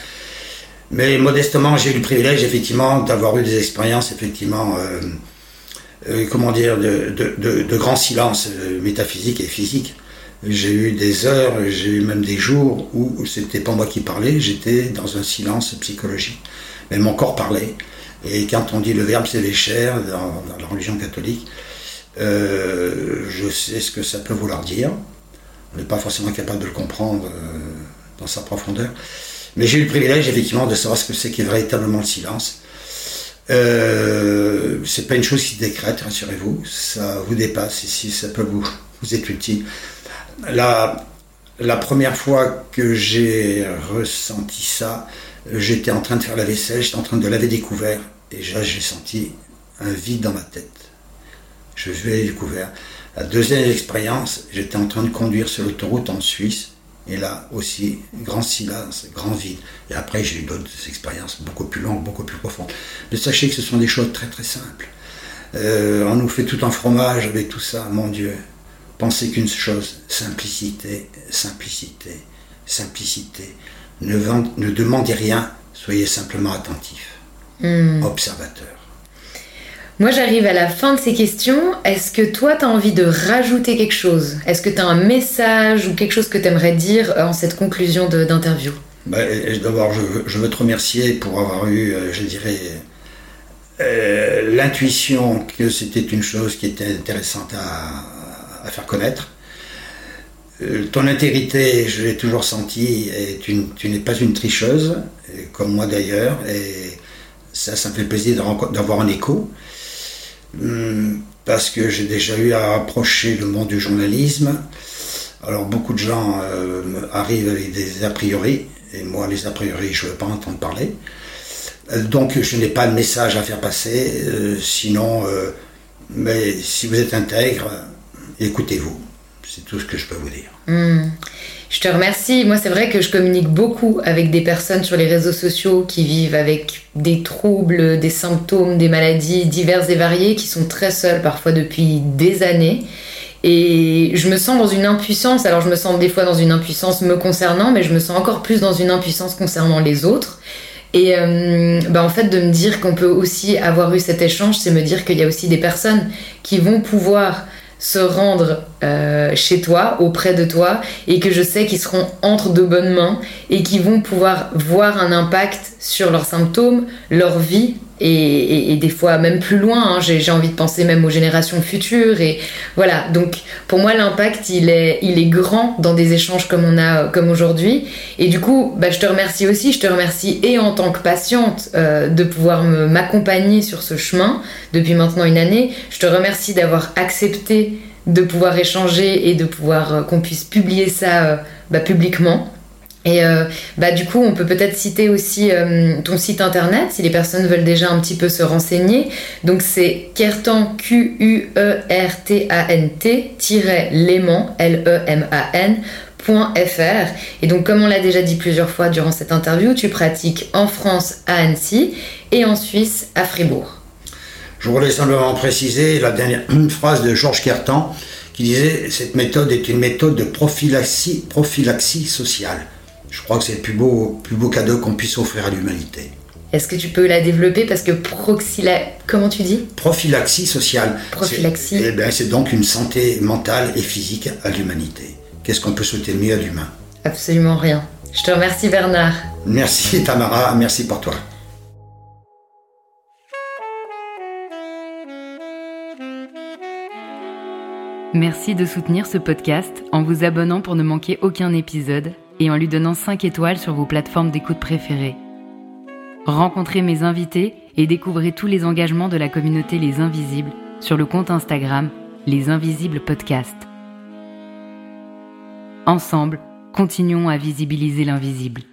Mais modestement, j'ai eu le privilège, effectivement, d'avoir eu des expériences, effectivement, euh, euh, comment dire, de, de, de, grands silences euh, métaphysiques et physiques. J'ai eu des heures, j'ai eu même des jours où c'était pas moi qui parlais, j'étais dans un silence psychologique. Mais mon corps parlait. Et quand on dit le verbe c'est les chairs dans, la religion catholique, je sais ce que ça peut vouloir dire. On n'est pas forcément capable de le comprendre dans sa profondeur. Mais j'ai eu le privilège, effectivement, de savoir ce que c'est qu'est véritablement le silence. Euh, c'est pas une chose qui décrète, rassurez-vous. Ça vous dépasse ici, ça peut vous, vous être utile. La, la première fois que j'ai ressenti ça, j'étais en train de faire la vaisselle, j'étais en train de laver des couverts, et j'ai senti un vide dans ma tête. Je vais les couverts. La deuxième expérience, j'étais en train de conduire sur l'autoroute en Suisse, et là aussi, grand silence, grand vide. Et après, j'ai eu d'autres expériences beaucoup plus longues, beaucoup plus profondes. Mais sachez que ce sont des choses très très simples. Euh, on nous fait tout un fromage avec tout ça, mon Dieu. Pensez qu'une chose, simplicité, simplicité, simplicité. Ne, ne demandez rien, soyez simplement attentif, hmm. observateur. Moi, j'arrive à la fin de ces questions. Est-ce que toi, tu as envie de rajouter quelque chose? Est-ce que tu as un message ou quelque chose que tu aimerais dire euh, en cette conclusion d'interview? Bah, D'abord, je, veux te remercier pour avoir eu, euh, je dirais, euh, l'intuition que c'était une chose qui était intéressante à, faire connaître. ton intégrité, je l'ai toujours senti, et tu, tu n'es pas une tricheuse, comme moi d'ailleurs, et ça, ça me fait plaisir d'avoir un écho. Hmm, parce que j'ai déjà eu à approcher le monde du journalisme. Alors beaucoup de gens euh, arrivent avec des a priori, et moi les a priori je ne veux pas entendre parler. Euh, donc je n'ai pas de message à faire passer, euh, sinon, mais si vous êtes intègre, écoutez-vous. C'est tout ce que je peux vous dire. Hmm. Je te remercie. Moi, c'est vrai que je communique beaucoup avec des personnes sur les réseaux sociaux qui vivent avec des troubles, des symptômes, des maladies diverses et variées, qui sont très seules parfois depuis des années. Et je me sens dans une impuissance. Alors, je me sens des fois dans une impuissance me concernant, mais je me sens encore plus dans une impuissance concernant les autres. Et euh, bah en fait, de me dire qu'on peut aussi avoir eu cet échange, c'est me dire qu'il y a aussi des personnes qui vont pouvoir se rendre euh, chez toi, auprès de toi, et que je sais qu'ils seront entre de bonnes mains et qui vont pouvoir voir un impact sur leurs symptômes, leur vie, et, des fois même plus loin. Hein. J'ai envie de penser même aux générations futures. Et voilà, donc pour moi, l'impact, il est, il est grand dans des échanges comme on a comme aujourd'hui. Et du coup, bah, je te remercie aussi. Je te remercie et en tant que patiente euh, de pouvoir m'accompagner sur ce chemin depuis maintenant une année. Je te remercie d'avoir accepté de pouvoir échanger et de pouvoir euh, qu'on puisse publier ça euh, bah, publiquement. Et euh, bah, du coup, on peut peut-être citer aussi ton site internet si les personnes veulent déjà un petit peu se renseigner. Donc c'est Kertan, Q-U-E-R-T-A-N-T, Léman, L-E-M-A-N, .fr. Et donc, comme on l'a déjà dit plusieurs fois durant cette interview, tu pratiques en France à Annecy et en Suisse à Fribourg. Je voudrais simplement préciser la dernière phrase de Georges Kertan qui disait Cette méthode est une méthode de prophylaxie, prophylaxie sociale. Je crois que c'est le plus beau, plus beau cadeau qu'on puisse offrir à l'humanité. Est-ce que tu peux la développer? Parce que proxyla... comment tu dis? Prophylaxie sociale. Prophylaxie. C'est, eh ben, c'est donc une santé mentale et physique à l'humanité. Qu'est-ce qu'on peut souhaiter de mieux à l'humain? Absolument rien. Je te remercie Bernard. Merci Tamara, merci pour toi. Merci de soutenir ce podcast en vous abonnant pour ne manquer aucun épisode et en lui donnant 5 étoiles sur vos plateformes d'écoute préférées. Rencontrez mes invités et découvrez tous les engagements de la communauté Les Invisibles sur le compte Instagram Les Invisibles Podcast. Ensemble, continuons à visibiliser l'invisible.